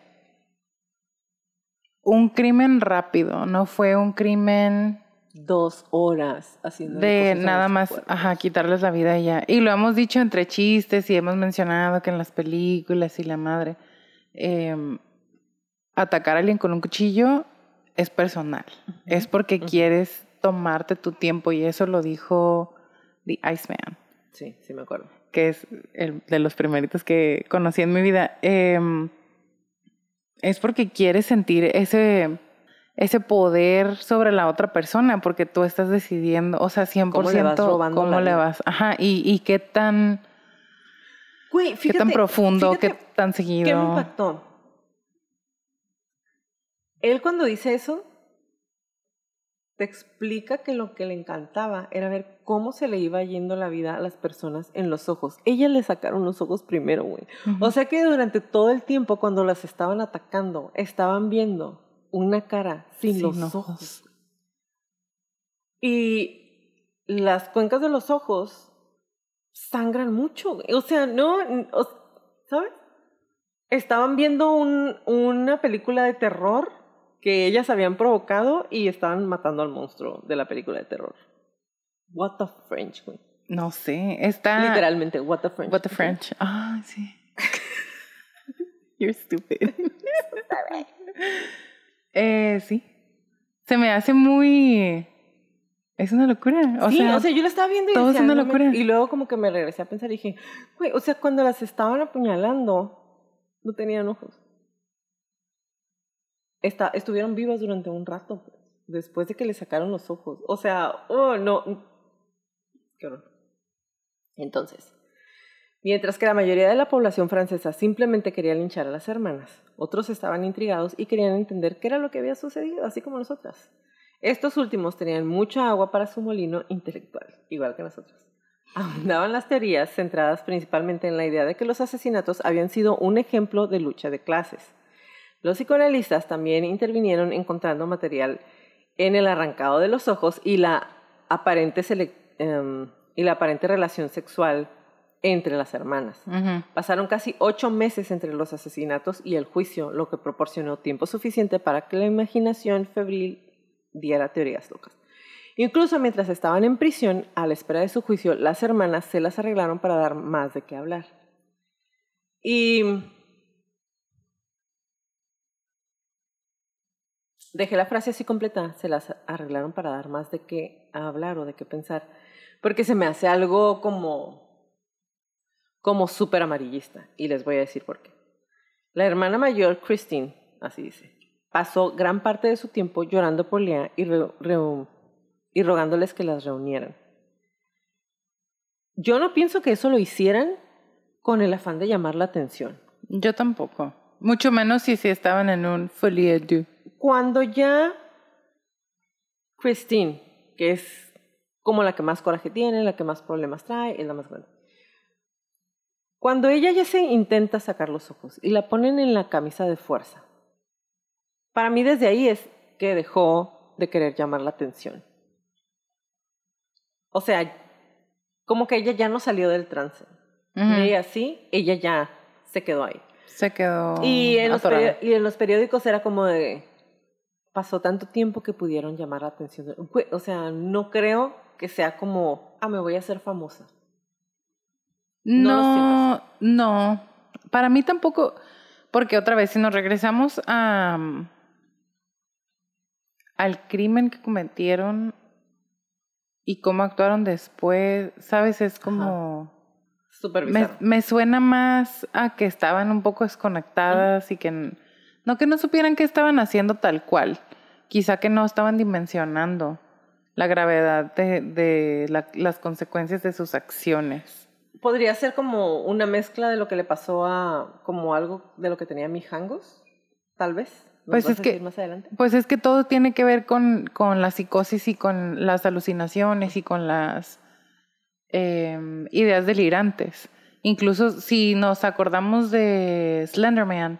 un crimen rápido, no fue un crimen dos horas haciendo de nada más, ajá, quitarles la vida a ella. Y lo hemos dicho entre chistes y hemos mencionado que en las películas y la madre, em, atacar a alguien con un cuchillo es personal, es porque quieres tomarte tu tiempo y eso lo dijo The Iceman. Sí, sí me acuerdo. Que es el de los primeritos que conocí en mi vida. Eh, es porque quieres sentir ese, ese poder sobre la otra persona, porque tú estás decidiendo, o sea, 100% cómo le vas, cómo le vas ajá, y, y qué tan... qué tan profundo, qué tan seguido. ¿Qué me impactó? Él cuando dice eso, te explica que lo que le encantaba era ver cómo se le iba yendo la vida a las personas en los ojos. Ella le sacaron los ojos primero, güey. O sea que durante todo el tiempo cuando las estaban atacando, estaban viendo una cara sin, los ojos. Y las cuencas de los ojos sangran mucho. O sea, no, ¿sabes? Estaban viendo un, una película de terror que ellas habían provocado y estaban matando al monstruo de la película de terror. What the French, güey. No sé, está... Literalmente, what the French. What the French. Ah, sí. You're stupid. eh, sí. Se me hace muy... Es una locura. O sí, sea, o sea, yo lo estaba viendo y todo es una locura. y luego como que me regresé a pensar y dije, güey, o sea, cuando las estaban apuñalando, no tenían ojos estuvieron vivas durante un rato, después de que le sacaron los ojos. O sea, oh, no. Qué horror. Entonces, mientras que la mayoría de la población francesa simplemente quería linchar a las hermanas, otros estaban intrigados y querían entender qué era lo que había sucedido, así como nosotras. Estos últimos tenían mucha agua para su molino intelectual, igual que nosotros. Abundaban las teorías centradas principalmente en la idea de que los asesinatos habían sido un ejemplo de lucha de clases los psicoanalistas también intervinieron encontrando material en el arrancado de los ojos y la aparente, em, y la aparente relación sexual entre las hermanas. Pasaron casi ocho meses entre los asesinatos y el juicio, lo que proporcionó tiempo suficiente para que la imaginación febril diera teorías locas. Incluso mientras estaban en prisión, a la espera de su juicio, las hermanas se las arreglaron para dar más de qué hablar. Y Dejé la frase así completa, se las arreglaron para dar más de qué hablar o de qué pensar, porque se me hace algo como, como súper amarillista, y les voy a decir por qué. La hermana mayor, Christine, así dice, pasó gran parte de su tiempo llorando por Lea y, rogándoles que las reunieran. Yo no pienso que eso lo hicieran con el afán de llamar la atención. Yo tampoco. Mucho menos si, si estaban en un folie. Cuando ya Christine, que es como la que más coraje tiene, la que más problemas trae, es la más grande. Cuando ella ya se intenta sacar los ojos y la ponen en la camisa de fuerza, para mí desde ahí es que dejó de querer llamar la atención. O sea, como que ella ya no salió del trance. Y así, ella ya se quedó ahí. Se quedó. Y en, los y en los periódicos era como de, pasó tanto tiempo que pudieron llamar la atención. O sea, no creo que sea como, ah, me voy a hacer famosa. No, no, Para mí tampoco, porque otra vez, si nos regresamos a, al crimen que cometieron y cómo actuaron después, ¿sabes? Es como... me, me, suena más a que estaban un poco desconectadas y que no que no supieran qué estaban haciendo tal cual, quizá que no estaban dimensionando la gravedad de, de las consecuencias de sus acciones. Podría ser como una mezcla de lo que le pasó a, como algo de lo que tenía Mijangos, tal vez. Pues es, que, más adelante? pues es que todo tiene que ver con, con la psicosis y con las alucinaciones y con las em, ideas delirantes. Incluso si nos acordamos de Slenderman,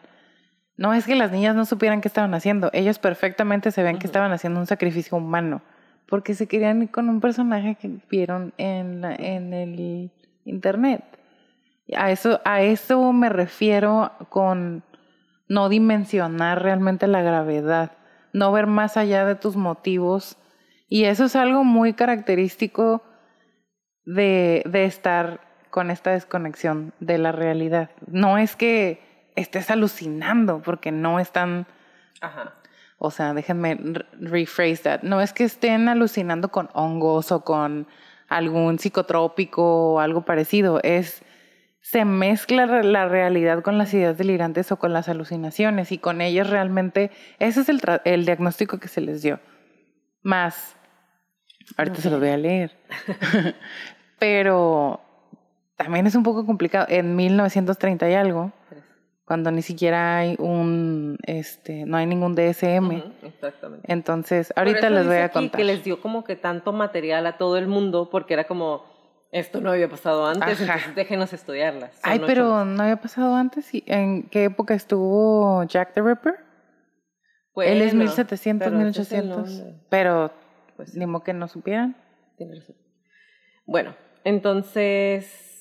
no es que las niñas no supieran qué estaban haciendo, ellas perfectamente se ven que estaban haciendo un sacrificio humano porque se querían ir con un personaje que vieron en, en el internet. A eso, a eso me refiero con no dimensionar realmente la gravedad, no ver más allá de tus motivos. Y eso es algo muy característico de, de estar con esta desconexión de la realidad. No es que estés alucinando, porque no están... Ajá. O sea, déjenme rephrase that. No es que estén alucinando con hongos o con algún psicotrópico o algo parecido. Es se mezcla la realidad con las ideas delirantes o con las alucinaciones y con ellas realmente ese es el, el diagnóstico que se les dio. Más, ahorita se los voy a leer, pero también es un poco complicado. En 1930 y algo, cuando ni siquiera hay un, este, no hay ningún DSM. exactamente. Entonces, ahorita les voy a contar. Que les dio como que tanto material a todo el mundo porque era como, esto no había pasado antes, entonces déjenos estudiarlas. Ay, pero no había pasado antes. ¿En qué época estuvo Jack the Ripper? Él es 1700, pero 1800. pero pues, ni modo que no supieran. Bueno, entonces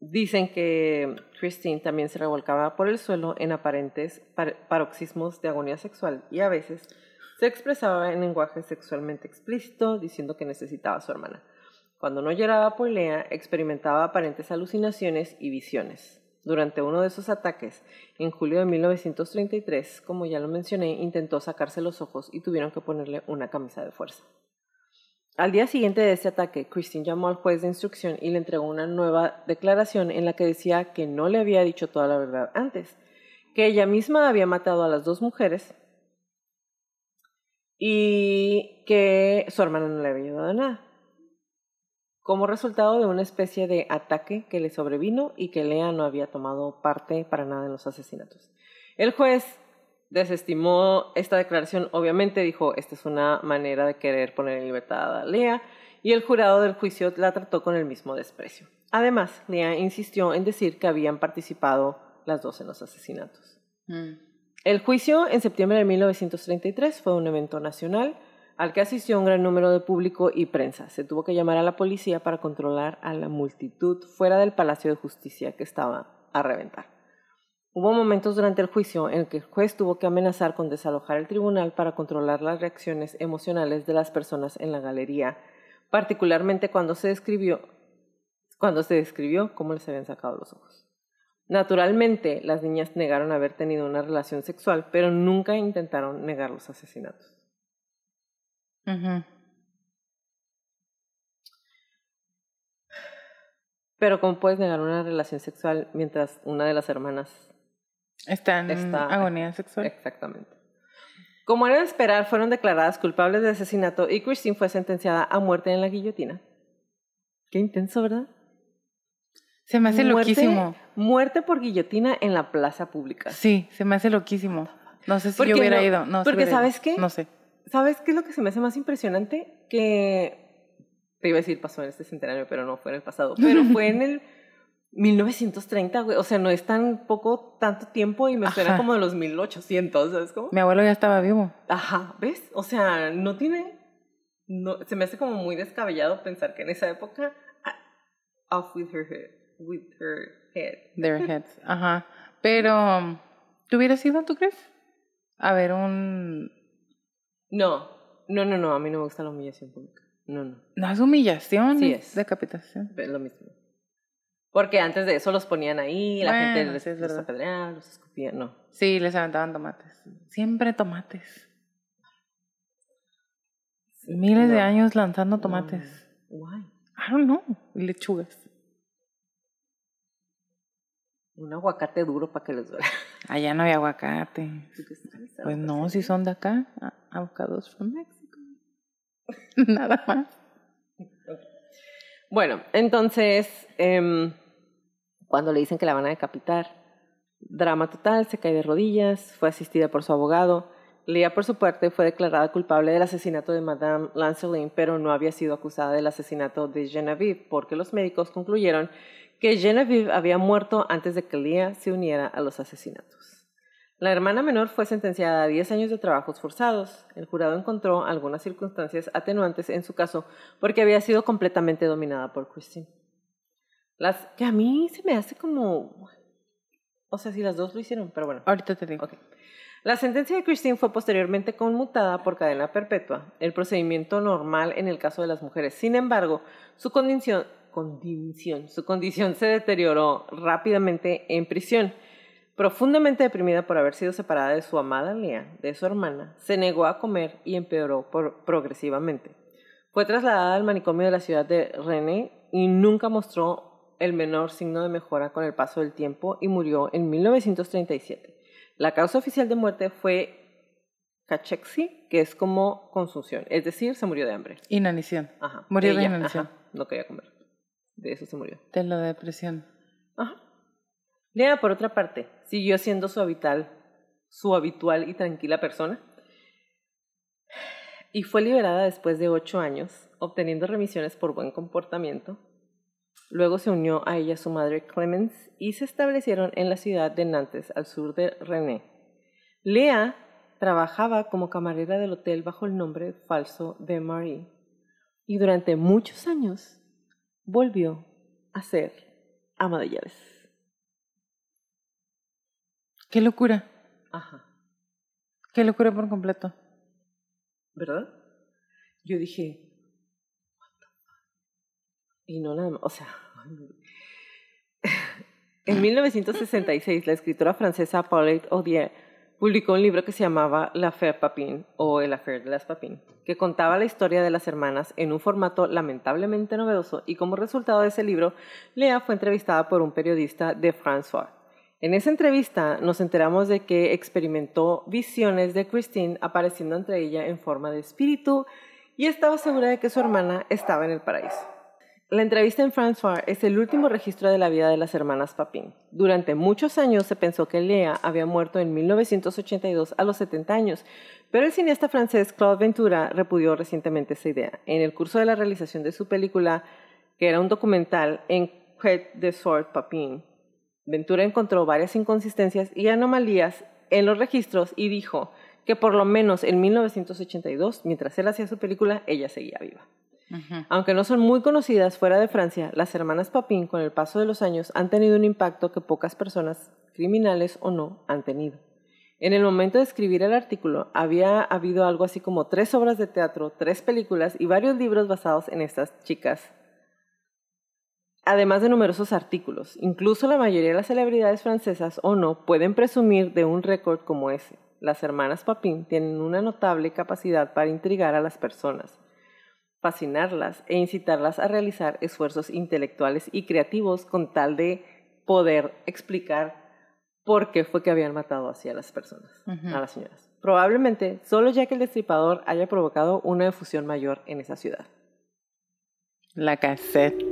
Dicen que Christine también se revolcaba por el suelo en aparentes paroxismos de agonía sexual y a veces se expresaba en lenguaje sexualmente explícito diciendo que necesitaba a su hermana. Cuando no lloraba por Lea, experimentaba aparentes alucinaciones y visiones. Durante uno de esos ataques, en julio de 1933, como ya lo mencioné, intentó sacarse los ojos y tuvieron que ponerle una camisa de fuerza. Al día siguiente de ese ataque, Christine llamó al juez de instrucción y le entregó una nueva declaración en la que decía que no le había dicho toda la verdad antes, que ella misma había matado a las dos mujeres y que su hermana no le había ayudado nada, como resultado de una especie de ataque que le sobrevino y que Lea no había tomado parte para nada en los asesinatos. El juez desestimó esta declaración, obviamente dijo, esta es una manera de querer poner en libertad a Lea, y el jurado del juicio la trató con el mismo desprecio. Además, Lea insistió en decir que habían participado las dos en los asesinatos. Mm. El juicio en septiembre de 1933 fue un evento nacional al que asistió un gran número de público y prensa. Se tuvo que llamar a la policía para controlar a la multitud fuera del Palacio de Justicia que estaba a reventar. Hubo momentos durante el juicio en que el juez tuvo que amenazar con desalojar el tribunal para controlar las reacciones emocionales de las personas en la galería, particularmente cuando se describió, cuando se describió cómo les habían sacado los ojos. Naturalmente, las niñas negaron haber tenido una relación sexual, pero nunca intentaron negar los asesinatos. Pero ¿cómo puedes negar una relación sexual mientras una de las hermanas Está en agonía sexual. Exactamente. Como era de esperar, fueron declaradas culpables de asesinato y Christine fue sentenciada a muerte en la guillotina. Qué intenso, ¿verdad? Se me hace loquísimo. Muerte por guillotina en la plaza pública. Sí, se me hace loquísimo. No sé si yo hubiera ido. No, porque ¿sabes qué? No sé. ¿Sabes qué es lo que se me hace más impresionante? Que te iba a decir pasó en este centenario, pero no fue en el pasado. Pero fue en el 1930, güey. O sea, no es tan poco, tanto tiempo y me suena como de los 1800, ¿sabes cómo? Mi abuelo ya estaba vivo. Ajá, ¿ves? O sea, no tiene. No, se me hace como muy descabellado pensar que en esa época. Ah, off with her head. With her head. Their heads. Ajá. Pero. ¿Tú hubieras ido, tú crees? A ver, un. No. No, no, no. A mí no me gusta la humillación pública. No, no. No es humillación. Sí, es. Decapitación. Es lo mismo. Porque antes de eso los ponían ahí, la gente les, los apedreaba, los escupía, no. Sí, les aventaban tomates. Siempre tomates. Miles de años lanzando tomates. Why? I don't know. Y lechugas. Un aguacate duro para que les duela. Allá no hay aguacate. Pues no, si son de acá. Avocados from Mexico. Nada más. Bueno, entonces, eh, cuando le dicen que la van a decapitar, drama total, se cae de rodillas, fue asistida por su abogado. Leah, por su parte, fue declarada culpable del asesinato de Madame Lancelin, pero no había sido acusada del asesinato de Genevieve, porque los médicos concluyeron que Genevieve había muerto antes de que Leah se uniera a los asesinatos. La hermana menor fue sentenciada a 10 años de trabajos forzados. El jurado encontró algunas circunstancias atenuantes en su caso porque había sido completamente dominada por Christine. Las que a mí se me hace como o sea, si las dos lo hicieron, pero bueno. Ahorita te digo. La sentencia de Christine fue posteriormente conmutada por cadena perpetua, el procedimiento normal en el caso de las mujeres. Sin embargo, su condición, condición, su condición se deterioró rápidamente en prisión. Profundamente deprimida por haber sido separada de su amada Lea, de su hermana, se negó a comer y empeoró progresivamente. Fue trasladada al manicomio de la ciudad de Rennes y nunca mostró el menor signo de mejora con el paso del tiempo y murió en 1937. La causa oficial de muerte fue cachexia, que es como consumición, es decir, se murió de hambre. Inanición. Ajá. Murió de inanición. no quería comer. De eso se murió. De la depresión. Ajá. Lea, por otra parte, siguió siendo su habitual, su habitual y tranquila persona y fue liberada después de ocho años, obteniendo remisiones por buen comportamiento. Luego se unió a ella su madre Clemens y se establecieron en la ciudad de Nantes, al sur de René. Lea trabajaba como camarera del hotel bajo el nombre falso de Marie y durante muchos años volvió a ser ama de llaves. Qué locura. Ajá. Qué locura por completo. ¿Verdad? Yo dije, y no o sea, en 1966 la escritora francesa Paulette Odier publicó un libro que se llamaba La Affaire Papin o El Affaire de las Papin, que contaba la historia de las hermanas en un formato lamentablemente novedoso y como resultado de ese libro, Lea fue entrevistada por un periodista de François en esa entrevista nos enteramos de que experimentó visiones de Christine apareciendo entre ella en forma de espíritu y estaba segura de que su hermana estaba en el paraíso. La entrevista en François es el último registro de la vida de las hermanas Papin. Durante muchos años se pensó que Lea había muerto en 1982 a los 70 años, pero el cineasta francés Claude Ventura repudió recientemente esa idea. En el curso de la realización de su película, que era un documental en Quête de Sword Papin, Ventura encontró varias inconsistencias y anomalías en los registros y dijo que por lo menos en 1982, mientras él hacía su película, ella seguía viva. Aunque no son muy conocidas fuera de Francia, las hermanas Papin con el paso de los años han tenido un impacto que pocas personas, criminales o no, han tenido. En el momento de escribir el artículo había habido algo así como tres obras de teatro, tres películas y varios libros basados en estas chicas además de numerosos artículos. Incluso la mayoría de las celebridades francesas o no pueden presumir de un récord como ese. Las hermanas Papin tienen una notable capacidad para intrigar a las personas, fascinarlas e incitarlas a realizar esfuerzos intelectuales y creativos con tal de poder explicar por qué fue que habían matado así a las personas, a las señoras. Probablemente solo ya que el Destripador haya provocado una efusión mayor en esa ciudad. La cassette.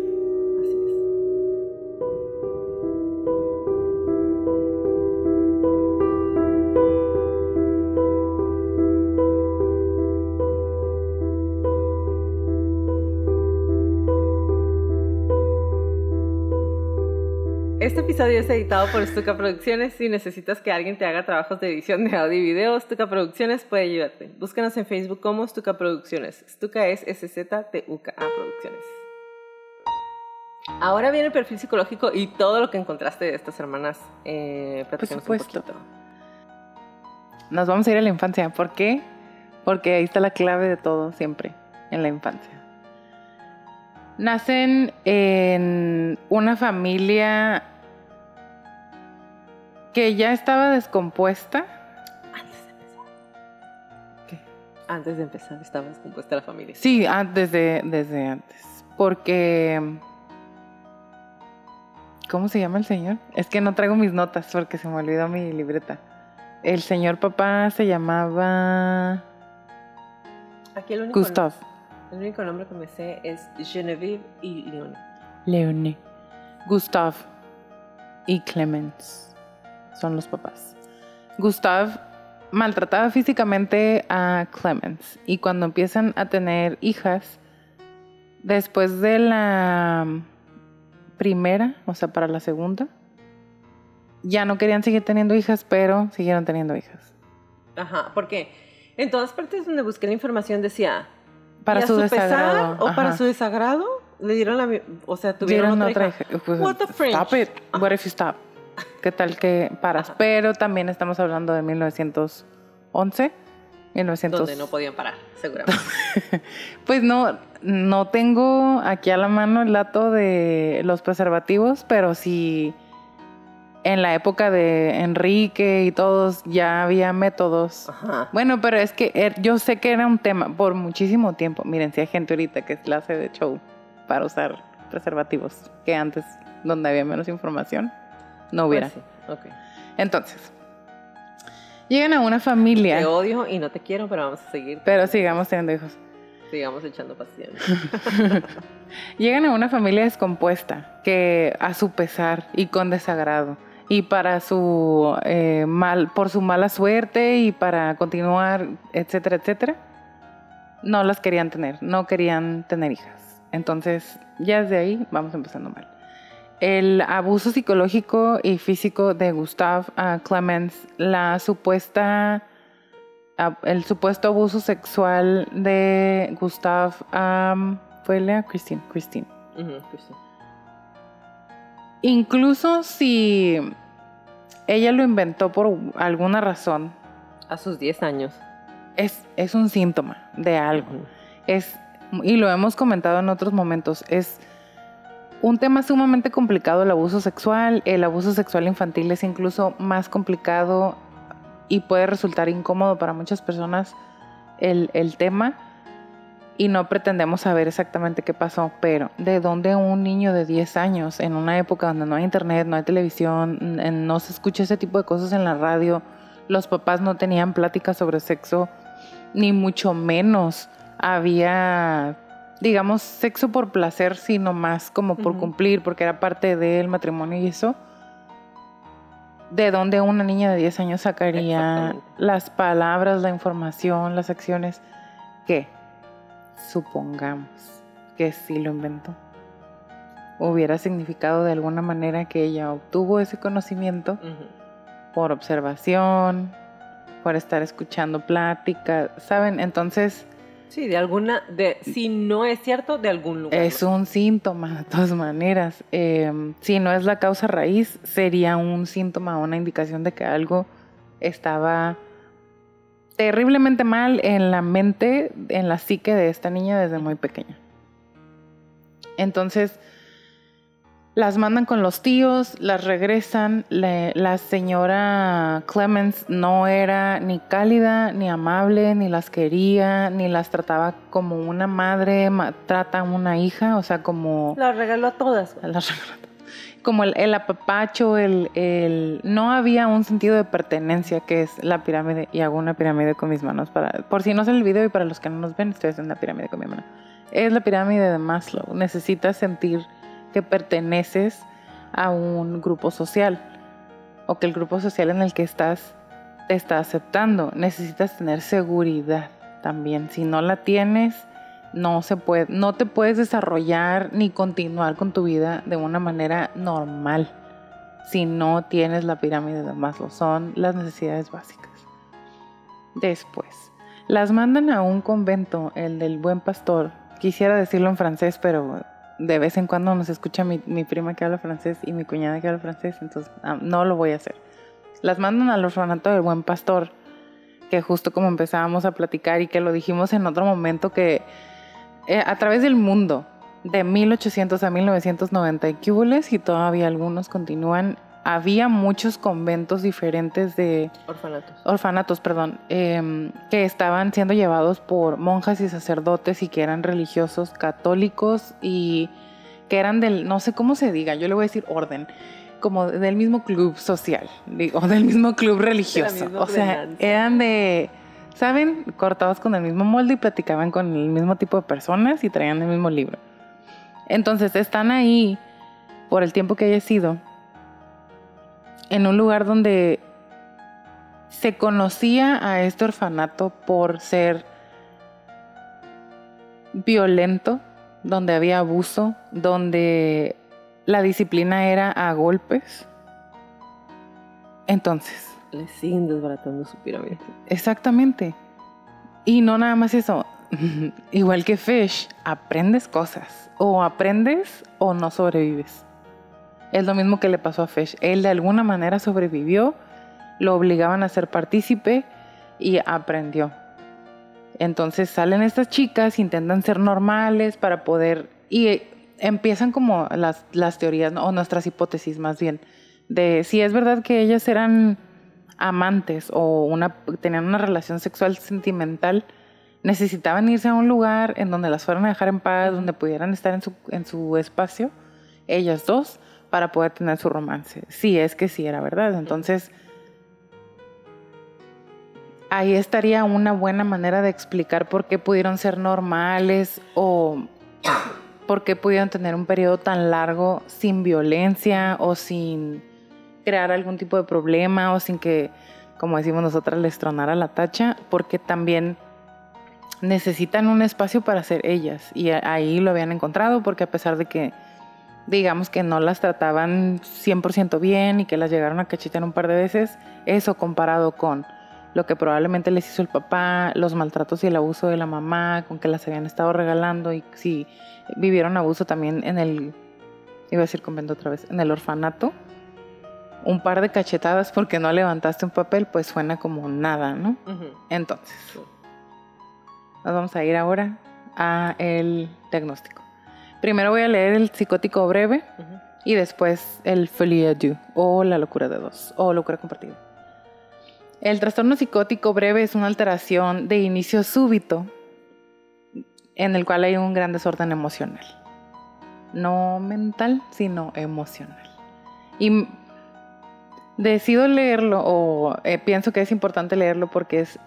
Este episodio es editado por Stuka Producciones. Si necesitas que alguien te haga trabajos de edición de audio y video, Stuka Producciones puede ayudarte. Búscanos en Facebook como Stuka Producciones. Stuka es S-Z-T-U-K-A Producciones. Ahora viene el perfil psicológico y todo lo que encontraste de estas hermanas. Eh, por supuesto. Nos vamos a ir a la infancia. ¿Por qué? Porque ahí está la clave de todo siempre, en la infancia. Nacen en una familia que ya estaba descompuesta. Antes de empezar. ¿Qué? Antes de empezar estaba descompuesta la familia. Sí, desde, desde antes. Porque... ¿Cómo se llama el señor? Es que no traigo mis notas porque se me olvidó mi libreta. El señor papá se llamaba... Aquí el único Gustav. el único nombre que me sé es Genevieve y Leone. Leone. Gustav y Clemens son los papás. Gustav maltrataba físicamente a Clemens y cuando empiezan a tener hijas, después de la primera, o sea, para la segunda, ya no querían seguir teniendo hijas, pero siguieron teniendo hijas. Ajá, porque en todas partes donde busqué la información decía... Para ¿y a su, pesar desagrado. o para su desagrado le dieron la... O sea, tuvieron otra, otra hija. hija. Pues, What the fringe? Stop it. What if you stop? ¿Qué tal que paras? Ajá. Pero también estamos hablando de 1911. 1900. Donde no podían parar, seguramente. Pues no, no tengo aquí a la mano el dato de los preservativos, pero sí en la época de Enrique y todos ya había métodos. Ajá. Bueno, pero es que er- yo sé que era un tema por muchísimo tiempo. Miren, si hay gente ahorita que hace de show para usar preservativos, que antes, donde había menos información, no hubiera. Pues sí, ok. Entonces, llegan a una familia, Te odio y no te quiero, pero vamos a seguir. pero sigamos teniendo hijos. Sigamos echando pasiones. Llegan a una familia descompuesta, que a su pesar y con desagrado, y para su eh, mal, por su mala suerte y para continuar, etcétera, etcétera, no las querían tener, no querían tener hijas. Entonces, ya desde ahí vamos empezando mal. El abuso psicológico y físico de Gustav ah, Clemens, la supuesta a- el supuesto abuso sexual de Gustav am, fue Lea Christine Christine. Incluso si ella lo inventó por alguna razón. A sus 10 años. es, es un síntoma de algo. Es y lo hemos comentado en otros momentos es un tema sumamente complicado el abuso sexual. El abuso sexual infantil es incluso más complicado y puede resultar incómodo para muchas personas el, el tema. Y no pretendemos saber exactamente qué pasó, pero de dónde un niño de 10 años en una época donde no hay internet, no hay televisión, no se escucha ese tipo de cosas en la radio, los papás no tenían pláticas sobre sexo, ni mucho menos había, digamos, sexo por placer, sino más como por cumplir, porque era parte del matrimonio y eso. ¿De dónde una niña de 10 años sacaría las palabras, la información, las acciones que, supongamos que sí lo inventó, hubiera significado de alguna manera que ella obtuvo ese conocimiento por observación, por estar escuchando pláticas, ¿saben? Entonces Sí, de alguna, de, si no es cierto, de algún lugar. es un síntoma de todas maneras. Eh, si no es la causa raíz, sería un síntoma, una indicación de que algo estaba terriblemente mal en la mente, en la psique de esta niña desde muy pequeña. Entonces, las mandan con los tíos, las regresan. le- la señora Clemens no era ni cálida, ni amable, ni las quería, ni las trataba como una madre ma- trata a una hija, o sea, como La regaló a todas. las regaló. como el, el apapacho, el, el- no había un sentido de pertenencia que es la pirámide y hago una pirámide con mis manos para por si no es el video y para los que no nos ven estoy haciendo una pirámide con mi mano es la pirámide de Maslow necesitas sentir que perteneces a un grupo social o que el grupo social en el que estás te está aceptando necesitas tener seguridad también si no la tienes no se puede, no te puedes desarrollar ni continuar con tu vida de una manera normal si no tienes la pirámide de Maslow. Son las necesidades básicas. Después, las mandan a un convento, el del buen pastor. Quisiera decirlo en francés, pero de vez en cuando nos escucha mi, mi prima que habla francés y mi cuñada que habla francés, entonces ah, no lo voy a hacer. Las mandan al orfanato del buen pastor, que justo como empezábamos a platicar y que lo dijimos en otro momento que eh, a través del mundo, de 1800 a 1990 y y todavía algunos continúan, había muchos conventos diferentes de Orfanatos. orfanatos, perdón, em, que estaban siendo llevados por monjas y sacerdotes y que eran religiosos católicos y que eran del, no sé cómo se diga, yo le voy a decir orden, como del mismo club social, digo, o del mismo club religioso. O sea, ordenanza. eran de, ¿saben? Cortados con el mismo molde y platicaban con el mismo tipo de personas y traían el mismo libro. Entonces están ahí por el tiempo que haya sido en un lugar donde se conocía a este orfanato por ser violento, donde había abuso, donde la disciplina era a golpes. Entonces. Le siguen desbaratando su pirámide. Exactamente. Y no nada más eso. Igual que Fish, aprendes cosas. O aprendes o no sobrevives. Es lo mismo que le pasó a Fish. Él de alguna manera sobrevivió, lo obligaban a ser partícipe y aprendió. Entonces salen estas chicas, intentan ser normales para poder... Y empiezan como las, las teorías, o nuestras hipótesis más bien, de si es verdad que ellas eran amantes o una, tenían una relación sexual sentimental, necesitaban irse a un lugar en donde las fueran a dejar en paz, donde pudieran estar en su, en su espacio, ellas dos, para poder tener su romance. Sí, es que sí era verdad. Entonces, ahí estaría una buena manera de explicar por qué pudieron ser normales o por qué pudieron tener un periodo tan largo sin violencia o sin crear algún tipo de problema o sin que, como decimos nosotras, les tronara la tacha, porque también necesitan un espacio para ser ellas y ahí lo habían encontrado porque a pesar de que digamos que no las trataban 100% bien y que las llegaron a cachetear un par de veces, eso comparado con lo que probablemente les hizo el papá, los maltratos y el abuso de la mamá, con que las habían estado regalando y si vivieron abuso también en el, iba a decir convento otra vez, en el orfanato. Un par de cachetadas porque no levantaste un papel, pues suena como nada, ¿no? Entonces, nos vamos a ir ahora a el diagnóstico. Primero voy a leer el psicótico breve y después el folie à o la locura de dos o locura compartida. El trastorno psicótico breve es una alteración de inicio súbito en el cual hay un gran desorden emocional. No mental, sino emocional. Y decido leerlo o eh, pienso que es importante leerlo porque es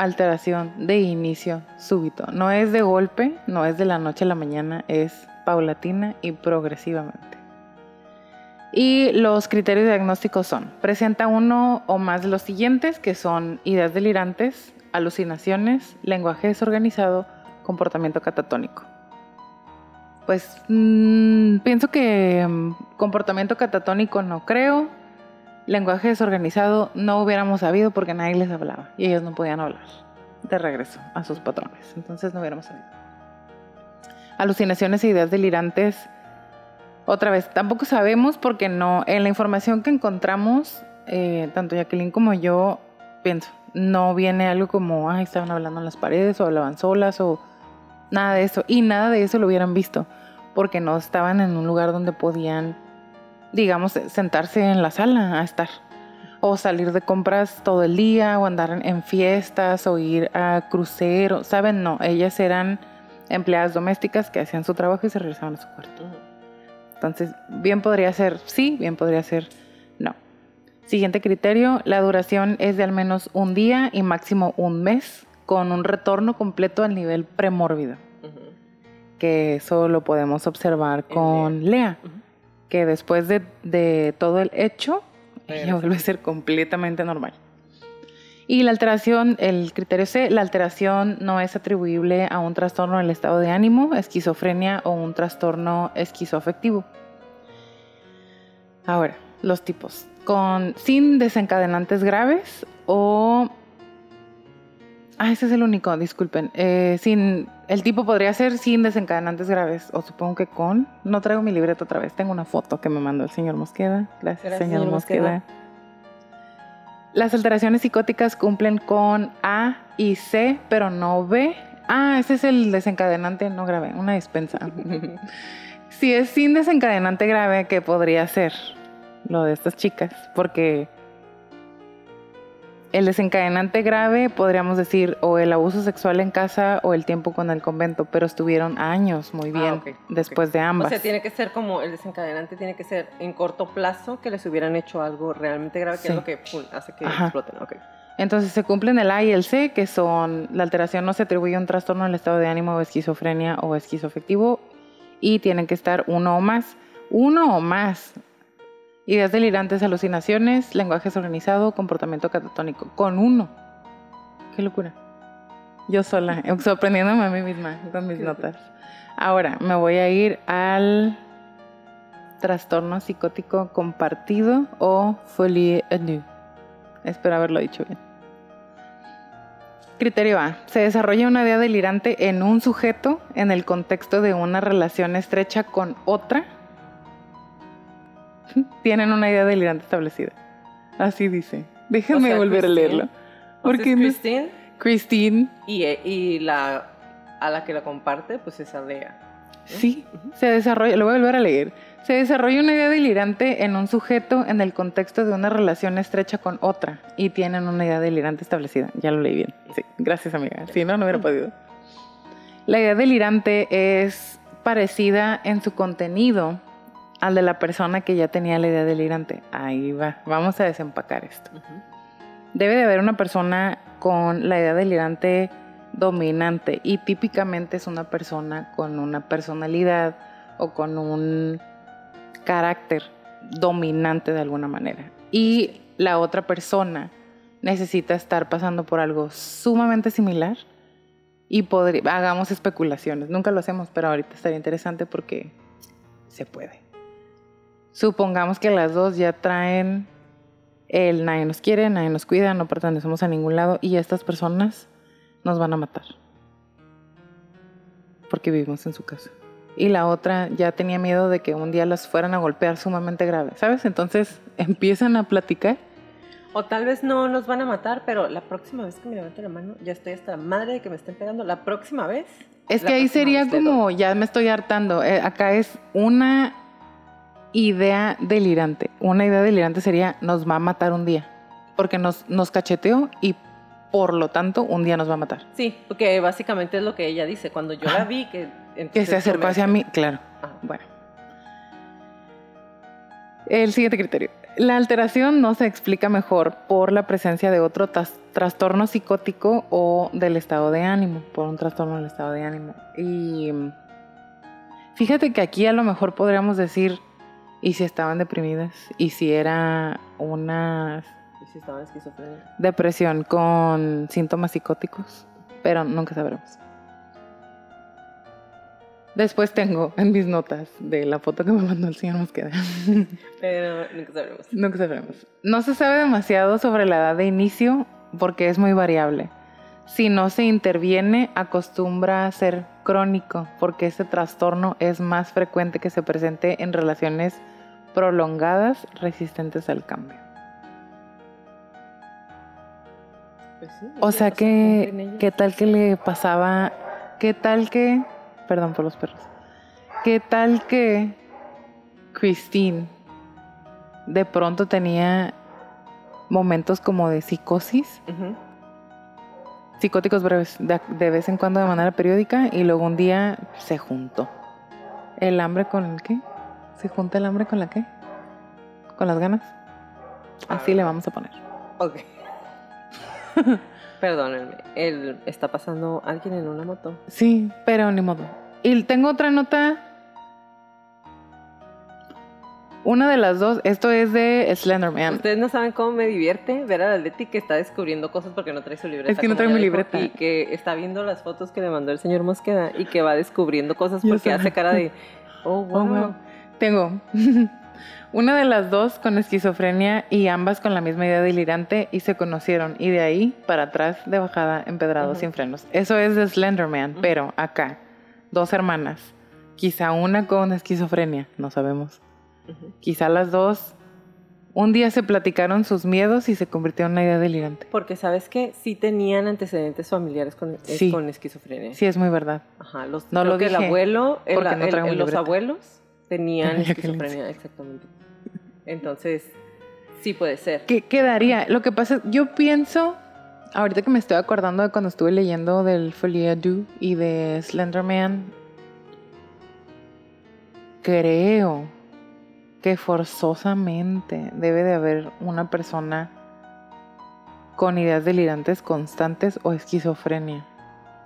alteración de inicio súbito. No es de golpe, no es de la noche a la mañana, es paulatina y progresivamente. Y los criterios diagnósticos son, presenta uno o más de los siguientes, que son ideas delirantes, alucinaciones, lenguaje desorganizado, comportamiento catatónico. Pues mm, pienso que mm, comportamiento catatónico no creo, lenguaje desorganizado no hubiéramos sabido porque nadie les hablaba y ellos no podían hablar de regreso a sus patrones. Entonces no hubiéramos sabido. Alucinaciones e ideas delirantes. Otra vez, tampoco sabemos porque no, en la información que encontramos, eh, tanto Jacqueline como yo, pienso, no viene algo como, ay, estaban hablando en las paredes o hablaban solas o nada de eso. Y nada de eso lo hubieran visto porque no estaban en un lugar donde podían digamos, sentarse en la sala a estar. O salir de compras todo el día, o andar en fiestas, o ir a cruceros. ¿Saben? No, ellas eran empleadas domésticas que hacían su trabajo y se regresaban a su cuarto. Entonces, bien podría ser sí, bien podría ser no. Siguiente criterio, la duración es de al menos un día y máximo un mes, con un retorno completo al nivel premórbido. Que eso lo podemos observar con Lea que después de, todo el hecho, ella vuelve a ser completamente normal. Y la alteración, el criterio C, la alteración no es atribuible a un trastorno del estado de ánimo, esquizofrenia o un trastorno esquizoafectivo. Ahora, los tipos. Con, sin desencadenantes graves o Ah, ese es el único, disculpen. Eh, sin, el tipo podría ser sin desencadenantes graves, o supongo que con. No traigo mi libreta otra vez, tengo una foto que me mandó el señor Mosqueda. Gracias, señor, Mosqueda. Las alteraciones psicóticas cumplen con A y C, pero no B. Ah, ese es el desencadenante no grave, una dispensa. si es sin desencadenante grave, ¿qué podría ser? Lo de estas chicas, porque el desencadenante grave, podríamos decir, o el abuso sexual en casa o el tiempo con el convento, pero estuvieron años muy ah, bien después de ambas. O sea, tiene que ser como el desencadenante tiene que ser en corto plazo que les hubieran hecho algo realmente grave, que es lo que hace que exploten. Entonces se cumplen el A y el C, que son la alteración no se atribuye a un trastorno del estado de ánimo o esquizofrenia o esquizoafectivo y tienen que estar uno o más. Uno o más Ideas delirantes, alucinaciones, lenguaje desorganizado, comportamiento catatónico. Con uno. Qué locura. Yo sola, sorprendiéndome a mí misma con mis notas. Ahora, me voy a ir al trastorno psicótico compartido o folie à deux. Espero haberlo dicho bien. Criterio A. Se desarrolla una idea delirante en un sujeto en el contexto de una relación estrecha con otra. Tienen una idea delirante establecida. Así dice. Déjenme volver a leerlo. Porque Christine. Christine. Y, y la a la que la comparte, pues es Lea. Sí, se desarrolla, lo voy a volver a leer. Se desarrolla una idea delirante en un sujeto en el contexto de una relación estrecha con otra y tienen una idea delirante establecida. Ya lo leí bien. Sí, gracias amiga. Si no, no hubiera podido. La idea delirante es parecida en su contenido al de la persona que ya tenía la idea delirante. Ahí va, vamos a desempacar esto. Debe de haber una persona con la idea delirante dominante y típicamente es una persona con una personalidad o con un carácter dominante de alguna manera. Y la otra persona necesita estar pasando por algo sumamente similar y hagamos especulaciones. Nunca lo hacemos, pero ahorita estaría interesante porque se puede. Supongamos que las dos ya traen el nadie nos quiere, nadie nos cuida, no pertenecemos a ningún lado y estas personas nos van a matar. Porque vivimos en su casa. Y la otra ya tenía miedo de que un día las fueran a golpear sumamente grave, ¿sabes? Entonces empiezan a platicar. O tal vez no nos van a matar, pero la próxima vez que me levante la mano, ya estoy hasta la madre de que me estén pegando. La próxima vez. Es que ahí sería como, ya me estoy hartando. Eh, acá es una idea delirante. Una idea delirante sería, nos va a matar un día. Porque nos, nos cacheteó y por lo tanto, un día nos va a matar. Sí, porque básicamente es lo que ella dice. Cuando yo la vi, que... Que se acercó hacia mí, claro. Bueno. El siguiente criterio. La alteración no se explica mejor por la presencia de otro trastorno psicótico o del estado de ánimo, por un trastorno del estado de ánimo. Y fíjate que aquí a lo mejor podríamos decir, ¿y si estaban deprimidas? ¿Y si era una si estaba esquizofrenia. Depresión con síntomas psicóticos, pero nunca sabremos. Después tengo en mis notas de la foto que me mandó el señor Mosqueda. Pero nunca sabremos. Nunca sabremos. No se sabe demasiado sobre la edad de inicio porque es muy variable. Si no se interviene, acostumbra a ser crónico porque este trastorno es más frecuente que se presente en relaciones prolongadas resistentes al cambio. Pues o sea que, ¿qué tal que le pasaba? ¿Qué tal que, perdón por los perros, qué tal que Christine de pronto tenía momentos como de psicosis? Psicóticos breves, de, de, vez en cuando de manera periódica y luego un día se juntó. ¿El hambre con el qué? ¿Se junta el hambre con la qué? ¿Con las ganas? Así le vamos a poner. Ok. Perdónenme, él está pasando alguien en una moto. Sí, pero ni modo. Y tengo otra nota. Una de las dos, esto es de Slenderman. Ustedes no saben cómo me divierte ver a Leti que está descubriendo cosas porque no trae su libreta. Es que no trae mi libreta. Y que está viendo las fotos que le mandó el señor Mosqueda y que va descubriendo cosas porque hace cara de, oh, oh wow. Tengo Una de las dos con esquizofrenia y ambas con la misma idea delirante y se conocieron y de ahí para atrás de bajada empedrado sin frenos. Eso es de Slenderman, pero acá, dos hermanas, quizá una con esquizofrenia, no sabemos. Quizá las dos un día se platicaron sus miedos y se convirtió en una idea delirante. Porque sabes que sí tenían antecedentes familiares con, con esquizofrenia. Sí, es muy verdad. Ajá, los, no lo que el abuelo, los abuelos tenían esquizofrenia, exactamente. Entonces, sí puede ser. ¿Qué quedaría? Lo que pasa, yo pienso, ahorita que me estoy acordando de cuando estuve leyendo del Folie Du y de Slenderman, creo que forzosamente debe de haber una persona con ideas delirantes constantes o esquizofrenia.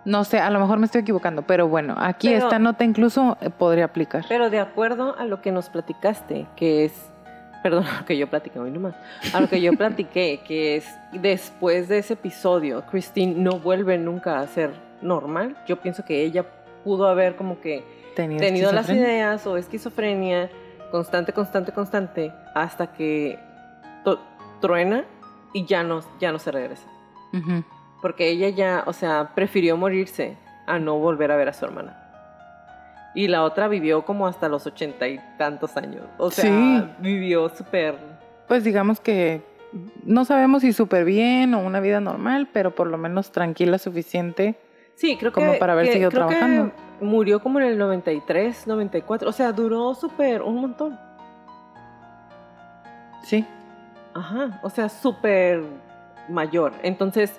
No sé, a lo mejor me estoy equivocando, pero bueno, aquí esta nota incluso eh, podría aplicar. Pero de acuerdo a lo que nos platicaste, que es, perdón, a lo que yo platiqué hoy nomás, a lo que yo platiqué, que es después de ese episodio, Christine no vuelve nunca a ser normal. Yo pienso que ella pudo haber como que tenido las ideas o esquizofrenia constante, constante, constante, hasta que truena y ya no, ya no se regresa. Porque ella ya, o sea, prefirió morirse a no volver a ver a su hermana. Y la otra vivió como hasta los ochenta y tantos años. O sea, vivió súper... Pues digamos que no sabemos si súper bien o una vida normal, pero por lo menos tranquila suficiente. Sí, creo como para haber seguido trabajando. Murió como en el 93, 94. O sea, duró súper un montón. Sí. Ajá, o sea, súper mayor. Entonces,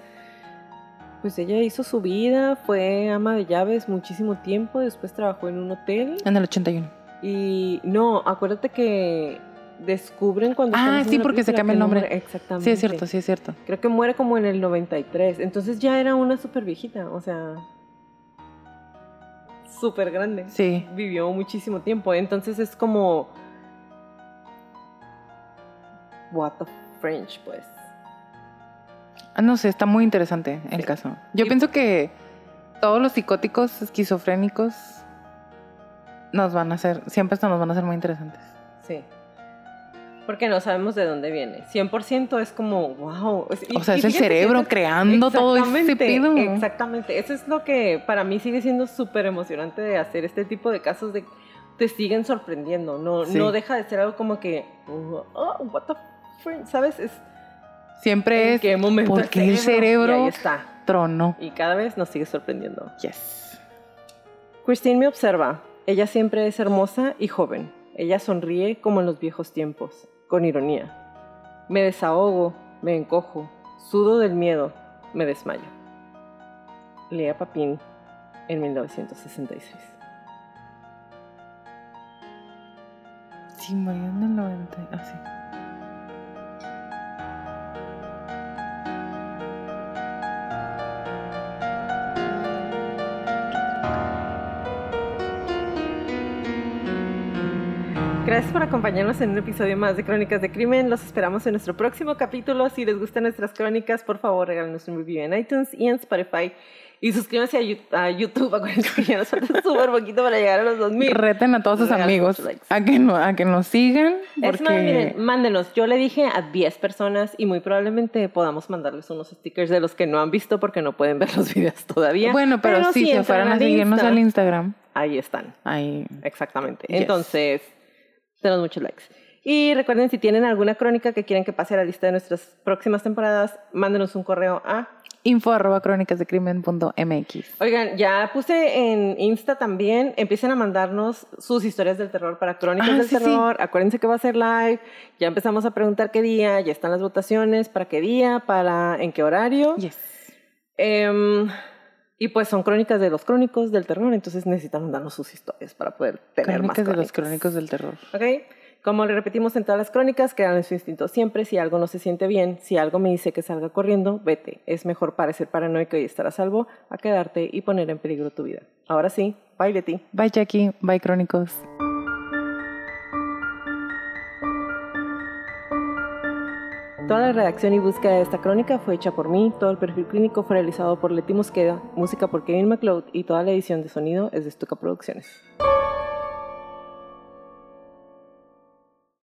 pues ella hizo su vida, fue ama de llaves muchísimo tiempo, después trabajó en un hotel. En el 81. Y no, acuérdate que descubren cuando... Ah, sí, porque se cambia el nombre. exactamente. Sí, es cierto, sí, es cierto. Creo que muere como en el 93. Entonces ya era una súper viejita, o sea... Súper grande. Sí. Vivió muchísimo tiempo. Entonces es como... What the French, pues. Ah, no sé, está muy interesante el caso. Yo pienso que todos los psicóticos esquizofrénicos nos van a hacer, siempre nos van a ser muy interesantes. Sí. Porque no sabemos de dónde viene. 100% es como, wow. o sea, es el cerebro creando todo ese pido. Exactamente. Eso es lo que para mí sigue siendo súper emocionante de hacer este tipo de casos de te siguen sorprendiendo. No, no deja de ser algo como que, oh, what the friend, ¿sabes? Es, Siempre es qué momento porque el cerebro, está. trono. Y cada vez nos sigue sorprendiendo. Yes. Christine me observa. Ella siempre es hermosa y joven. Ella sonríe como en los viejos tiempos, con ironía. Me desahogo, me encojo, sudo del miedo, me desmayo. Lea Papín en 1966. Sí, murió en el 90. Ah, Gracias por acompañarnos en un episodio más de Crónicas de Crimen. Los esperamos en nuestro próximo capítulo. Si les gustan nuestras crónicas, por favor, regálenos un review en iTunes y en Spotify. Y suscríbanse a YouTube. Acuérdense que ya nos falta súper poquito para llegar a los 2000. Reten a todos sus amigos a que, no, a que nos sigan. Es más, miren, mándenos. Yo le dije a 10 personas y muy probablemente podamos mandarles unos stickers de los que no han visto porque no pueden ver los videos todavía. Bueno, pero, si se fueran a seguirnos al Instagram. Ahí están. Ahí. Exactamente. Entonces tenemos muchos likes. Y recuerden, si tienen alguna crónica que quieren que pase a la lista de nuestras próximas temporadas, mándenos un correo a info arroba crónicasdecrimen.mx. Oigan, ya puse en Insta también, empiecen a mandarnos sus historias del terror para Crónicas ah, del Terror. Acuérdense que va a ser live. Ya empezamos a preguntar qué día, ya están las votaciones, para qué día, para en qué horario. Yes. Em, y pues son crónicas de los crónicos del terror, entonces necesitan mandarnos sus historias para poder tener más crónicas. de los crónicos del terror. ¿Ok? Como le repetimos en todas las crónicas, crean en su instinto siempre. Si algo no se siente bien, si algo me dice que salga corriendo, vete. Es mejor parecer paranoico y estar a salvo a quedarte y poner en peligro tu vida. Ahora sí, bye Betty. Bye Jackie, bye crónicos. Toda la redacción y búsqueda de esta crónica fue hecha por mí, todo el perfil clínico fue realizado por Leti Mosqueda, música por Kevin McLeod y toda la edición de sonido es de Stuka Producciones.